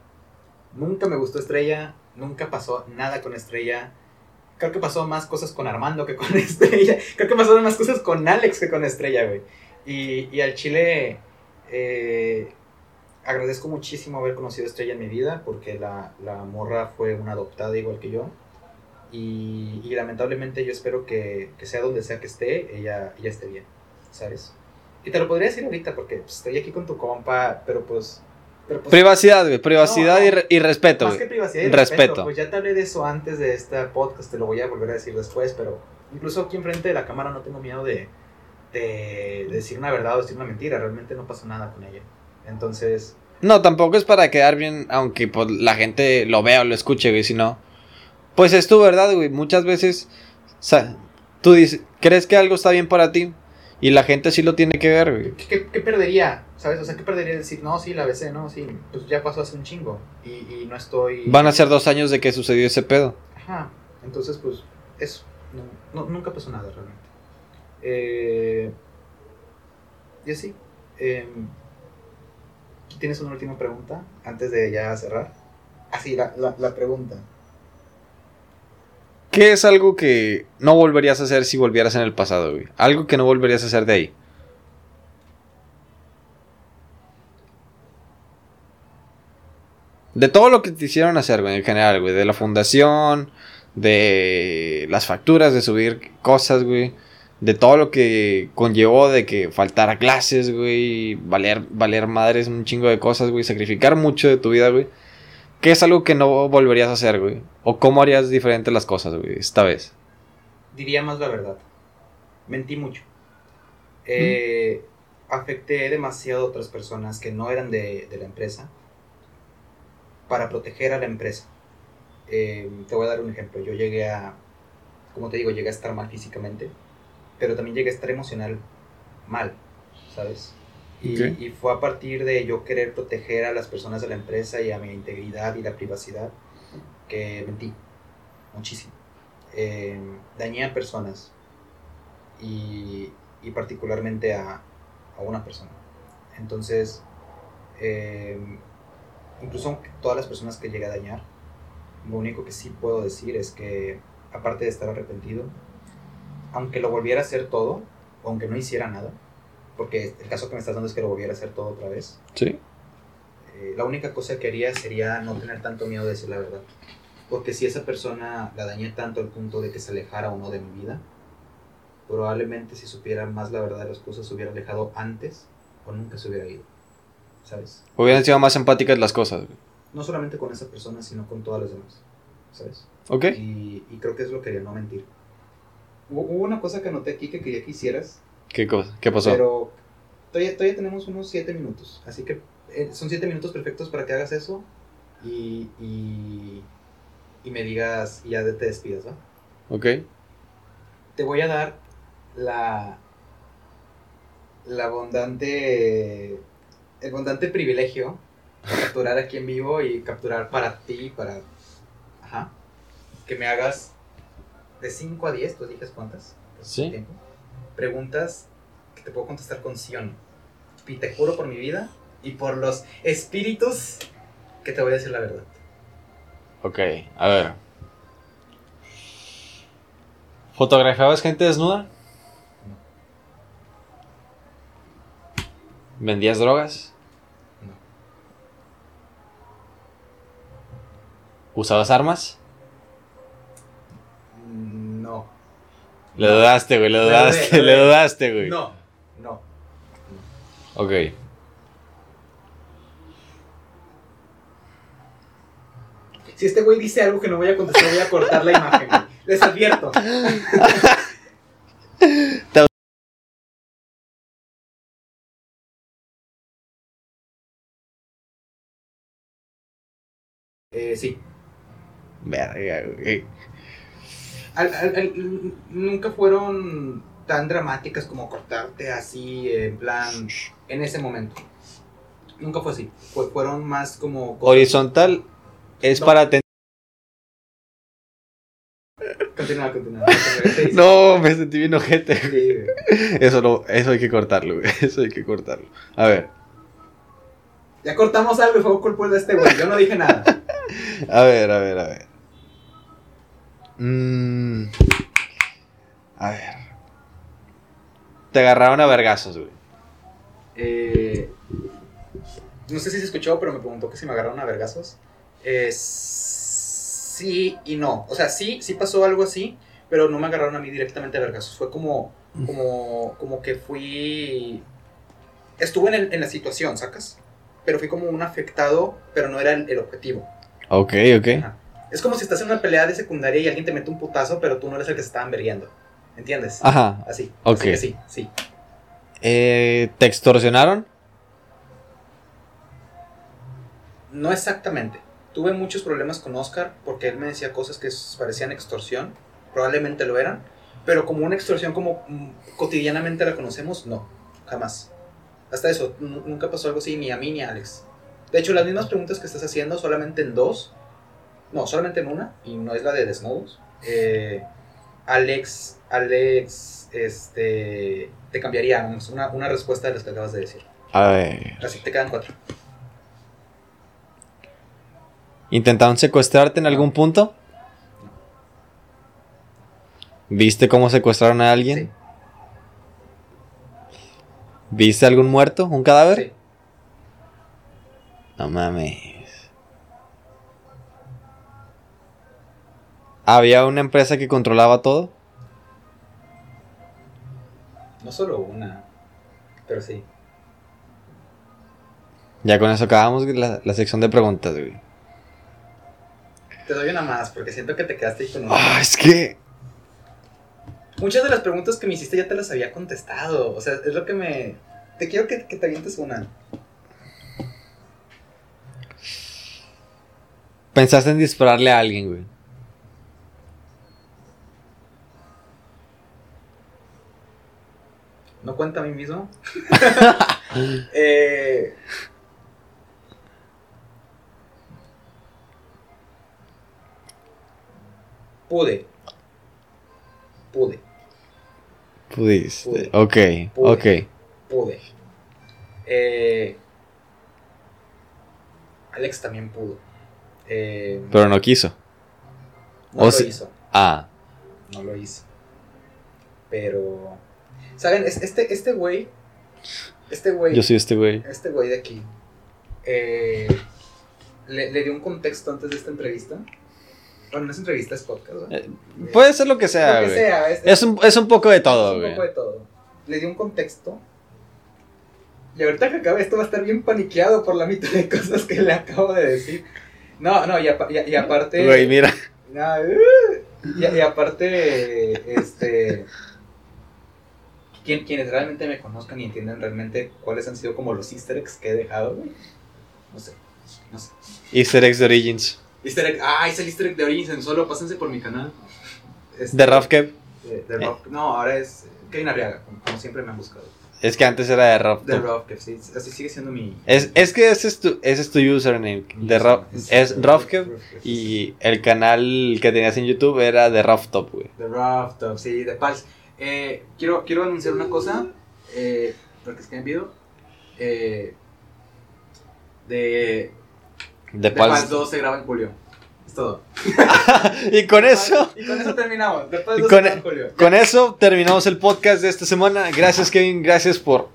nunca me gustó Estrella, nunca pasó nada con Estrella. Creo que pasó más cosas con Armando que con Estrella. Creo que pasaron más cosas con Alex que con Estrella, güey. Y, y al Chile eh, agradezco muchísimo haber conocido a Estrella en mi vida porque la, la morra fue una adoptada igual que yo. Y, y lamentablemente yo espero que, que sea donde sea que esté, ella, ella esté bien, ¿sabes? Y te lo podría decir ahorita porque pues, estoy aquí con tu compa, pero pues... Pues Privacidad, güey. Privacidad No, no. y, y respeto, más güey. que privacidad y Respeto. respeto. Pues ya te hablé de eso antes de este podcast, te lo voy a volver a decir después, pero incluso aquí enfrente de la cámara no tengo miedo de, de decir una verdad o decir una mentira, realmente no pasa nada con ella. Entonces, No, tampoco es para quedar bien, aunque pues, la gente lo vea o lo escuche, güey. Si no, pues es tu verdad, güey. Muchas veces, o sea, tú dices, crees que algo está bien para ti y la gente sí lo tiene que ver, güey. ¿qué, qué- qué perdería? ¿Sabes? O sea, ¿qué perdería decir, no, sí, la besé, no, sí, pues ya pasó hace un chingo y, y no estoy... Van a ser dos años de que sucedió ese pedo. Ajá, entonces pues eso, no, no- nunca pasó nada realmente. Eh, y así, eh, ¿tienes una última pregunta antes de ya cerrar? Así, la, la, la pregunta. ¿Qué es algo que no volverías a hacer si volvieras en el pasado, güey? Algo que no volverías a hacer de ahí. De todo lo que te hicieron hacer, güey, en general, güey. De la fundación, de las facturas, de subir cosas, güey. De todo lo que conllevó de que faltara clases, güey. Valer, valer madres un chingo de cosas, güey. Sacrificar mucho de tu vida, güey. ¿Qué es algo que no volverías a hacer, güey? ¿O cómo harías diferente las cosas, güey, esta vez? Diría más la verdad. Mentí mucho. Eh, Afecté demasiado a otras personas que no eran de, de la empresa para proteger a la empresa. Eh, te voy a dar un ejemplo. Yo llegué a como te digo, llegué a estar mal físicamente, pero también llegué a estar emocional mal, ¿sabes? Y, y fue a partir de yo querer proteger a las personas de la empresa y a mi integridad y la privacidad que mentí muchísimo. Eh, dañé a personas y, y particularmente a, a una persona. Entonces, eh, incluso todas las personas que llegué a dañar, lo único que sí puedo decir es que, aparte de estar arrepentido, aunque lo volviera a hacer todo, o aunque no hiciera nada, porque el caso que me estás dando es que lo volviera a hacer todo otra vez, Sí. eh, la única cosa que haría sería no tener tanto miedo de decir la verdad. Porque si esa persona la dañé tanto al punto de que se alejara o no de mi vida, probablemente si supiera más la verdad de las cosas se hubiera alejado antes o nunca se hubiera ido. ¿Sabes? Hubieran sido más empáticas las cosas. No solamente con esa persona, sino con todas las demás. ¿Sabes? Ok. Y, y creo que es lo que quería, no mentir. Hubo, una cosa que anoté aquí que quería que hicieras, ¿Qué cosa? ¿Qué pasó? pero todavía, todavía tenemos unos 7 minutos. Así que eh, son 7 minutos perfectos para que hagas eso y, y, y me digas y ya te despidas, ¿va? Ok. Te voy a dar la, la abundante, el abundante privilegio de capturar aquí en vivo y capturar para ti, para, ajá, que me hagas de 5 a 10, tú dices cuántas. Sí. tiempo, Preguntas que te puedo contestar con sí o no. Y te juro por mi vida y por los espíritus que te voy a decir la verdad. Ok, a ver. ¿Fotografiabas gente desnuda? ¿Vendías drogas? No. ¿Usabas armas? Le dudaste, güey, Le dudaste, dudé. dudaste, güey. No, no. Ok. Si este güey dice algo que no voy a contestar, voy a cortar la imagen. güey. Les advierto. Eh, sí. Verga, güey. Al- al- al- nunca fueron tan dramáticas como cortarte así, en plan, en ese momento. Nunca fue así. Fue- fueron más como... cosas- Horizontal es No. para tener... Continúa, continúa. No, me sentí bien ojete. Sí. Eso, no, eso hay que cortarlo, güey. Eso hay que cortarlo. A ver, Ya cortamos algo y fue culpa de este güey. Yo no dije nada. a ver, a ver, a ver. Mm, a ver. Te agarraron a vergazos, güey. Eh, no sé si se escuchó, pero me preguntó que si me agarraron a vergazos. Eh, sí y no. O sea, sí, sí pasó algo así, pero no me agarraron a mí directamente a vergazos. Fue como, como, como que fui... Estuve en, el- en la situación, ¿sacas? Pero fui como un afectado, pero no era el, el objetivo. Ok, ok. Ajá. Es como si estás en una pelea de secundaria y alguien te mete un putazo, pero tú no eres el que se estaba enverguiendo. ¿Entiendes? Ajá. Así. Ok. Así que sí, sí. Eh, ¿Te extorsionaron? No exactamente. Tuve muchos problemas con Oscar porque él me decía cosas que parecían extorsión. Probablemente lo eran. Pero como una extorsión como mm, cotidianamente la conocemos, no. Jamás. Hasta eso, nu- nunca pasó algo así ni a mí ni a Alex. De hecho, las mismas preguntas que estás haciendo, solamente en dos. No, solamente en una. Y no es la de desnudos. eh, Alex, Alex, este, te cambiaría una, una respuesta de las que acabas de decir. A ver. Así te quedan cuatro. ¿Intentaron secuestrarte en algún punto? ¿Viste cómo secuestraron a alguien? Sí. ¿Viste algún muerto? ¿Un cadáver? Sí. No mames. ¿Había una empresa que controlaba todo? No solo una, pero sí. Ya con eso acabamos la, la sección de preguntas, güey. Te doy una más porque siento que te quedaste ahí con una. Ah, es que... Muchas de las preguntas que me hiciste ya te las había contestado. O sea, es lo que me. Te quiero que, que te avientes una. Pensaste en dispararle a alguien, güey. No cuenta a mí mismo. Eh, pude. Pude. Pudiste. Pude. Ok, Pude. ok. Pude. Eh, Alex también pudo. Eh, Pero no quiso. no o lo hizo. Ah, No lo hizo. Pero. ¿Saben? Es- Este, este güey. Este güey. yo soy este güey. Este güey de aquí. eh, le, le dio un contexto antes de esta entrevista. Bueno, no es entrevista, es podcast. Eh, Puede ser lo que sea, Lo que sea, es, Es un, es un poco de es todo, un güey. poco de todo. Le dio un contexto. Y ahorita que acabe esto va a estar bien paniqueado por la mitad de cosas que le acabo de decir. No, no, y, apa- y- y aparte. Güey, mira. No, uh, y, y aparte, este. Quien, quienes realmente me conozcan y entiendan realmente cuáles han sido como los easter eggs que he dejado, güey. No sé. No sé. Easter eggs de Origins. Easter egg. Ah, es el easter egg de Origins en solo. Pásense por mi canal. Este, De Rough Kev. de- de No, ahora es Kevin Arriaga, como, como siempre me han buscado. Es que antes era de Rough De. Rough, que sí, así sigue siendo mi. Es, es que ese es tu, ese es tu username. De Rough- es Kev. Y el canal que tenías en YouTube era de Rough Top, güey. The Rough Top, sí, de Pals. Eh, quiero, quiero anunciar una cosa, eh, porque es que me pido. Eh, de De The Pals Pals. 2 se graba en julio. Es todo. Y con eso, Y con eso terminamos. 2 con e- en julio. con eso terminamos el podcast de esta semana. Gracias, Kevin. Gracias por.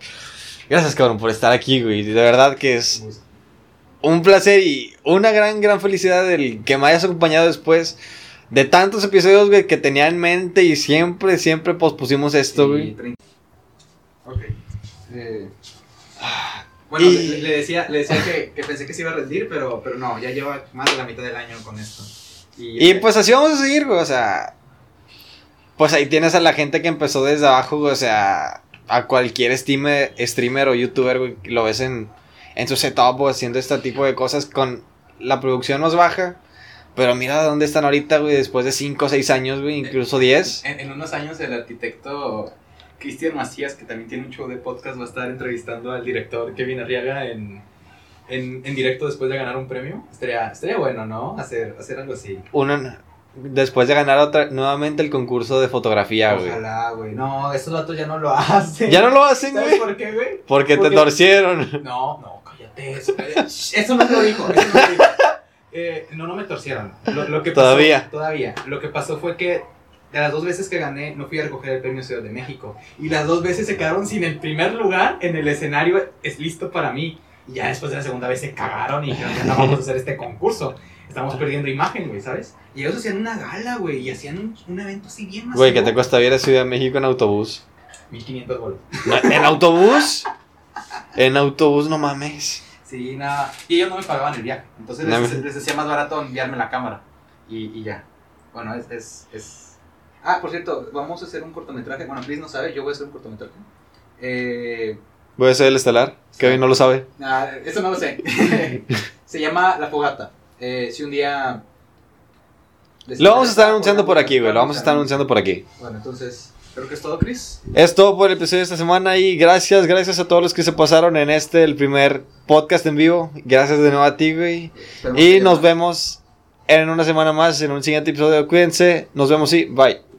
Gracias, cabrón, por estar aquí, güey. De verdad que es un placer y una gran, gran felicidad el que me hayas acompañado después de tantos episodios, güey, que tenía en mente y siempre, siempre pospusimos esto, Sí, güey. 30. Ok. Eh, bueno, Y- le, le decía, le decía que, que pensé que se iba a rendir, pero, pero no, ya lleva más de la mitad del año con esto. Y pues así vamos a seguir, güey, o sea. Pues ahí tienes a la gente que empezó desde abajo, güey, o sea. A cualquier streamer, streamer o youtuber, güey, lo ves en, en su setup, güey, haciendo este tipo de cosas con la producción más baja. Pero mira dónde están ahorita, güey, después de 5 o 6 años, güey, incluso 10. En, en unos años el arquitecto Cristian Macías, que también tiene un show de podcast, va a estar entrevistando al director Kevin Arriaga en, en, en directo después de ganar un premio. Estaría, estaría bueno, ¿no? Hacer, hacer algo así. Uno, después de ganar otra, nuevamente el concurso de fotografía, güey. Ojalá, güey. No, esos datos ya no lo hacen. Ya no lo hacen, ¿Sabes güey. por qué, güey? Porque te torcieron. No, no, cállate. Eso, eso no lo dijo. Eso no, lo dijo. Eh, no, no me torcieron. Lo, lo que pasó- Todavía. Todavía. Lo que pasó fue que de las dos veces que gané, no fui a recoger el premio Ciudad de México. Y las dos veces se quedaron sin el primer lugar en el escenario es listo para mí. Y ya después de la segunda vez se cagaron y dijeron, ya no vamos a hacer este concurso. Estamos perdiendo imagen, güey, ¿sabes? Y ellos hacían una gala, güey, y hacían un, un evento así bien masivo. Güey, ¿qué te cuesta ir a Ciudad de México en autobús? 1500 bolos. ¿En autobús? En autobús, no mames. Sí, nada. Y ellos no me pagaban el viaje. Entonces No les, les decía más barato enviarme la cámara. Y, y ya. Bueno, es, es, es- Ah, por cierto, vamos a hacer un cortometraje. Bueno, Chris no sabe, yo voy a hacer un cortometraje. Eh, Voy a ser el estelar. Kevin no lo sabe. ah, eso no lo sé. Se llama La Fogata. Eh, si un día... Lo vamos a estar anunciando por aquí, güey. Lo vamos a estar anunciando por aquí. Bueno, entonces, creo que es todo, Chris. Es todo por el episodio de esta semana y gracias, gracias a todos los que se pasaron en este, el primer podcast en vivo. Gracias de nuevo a ti, güey. Esperemos Y nos vemos en una semana más, en un siguiente episodio. Cuídense, nos vemos y bye.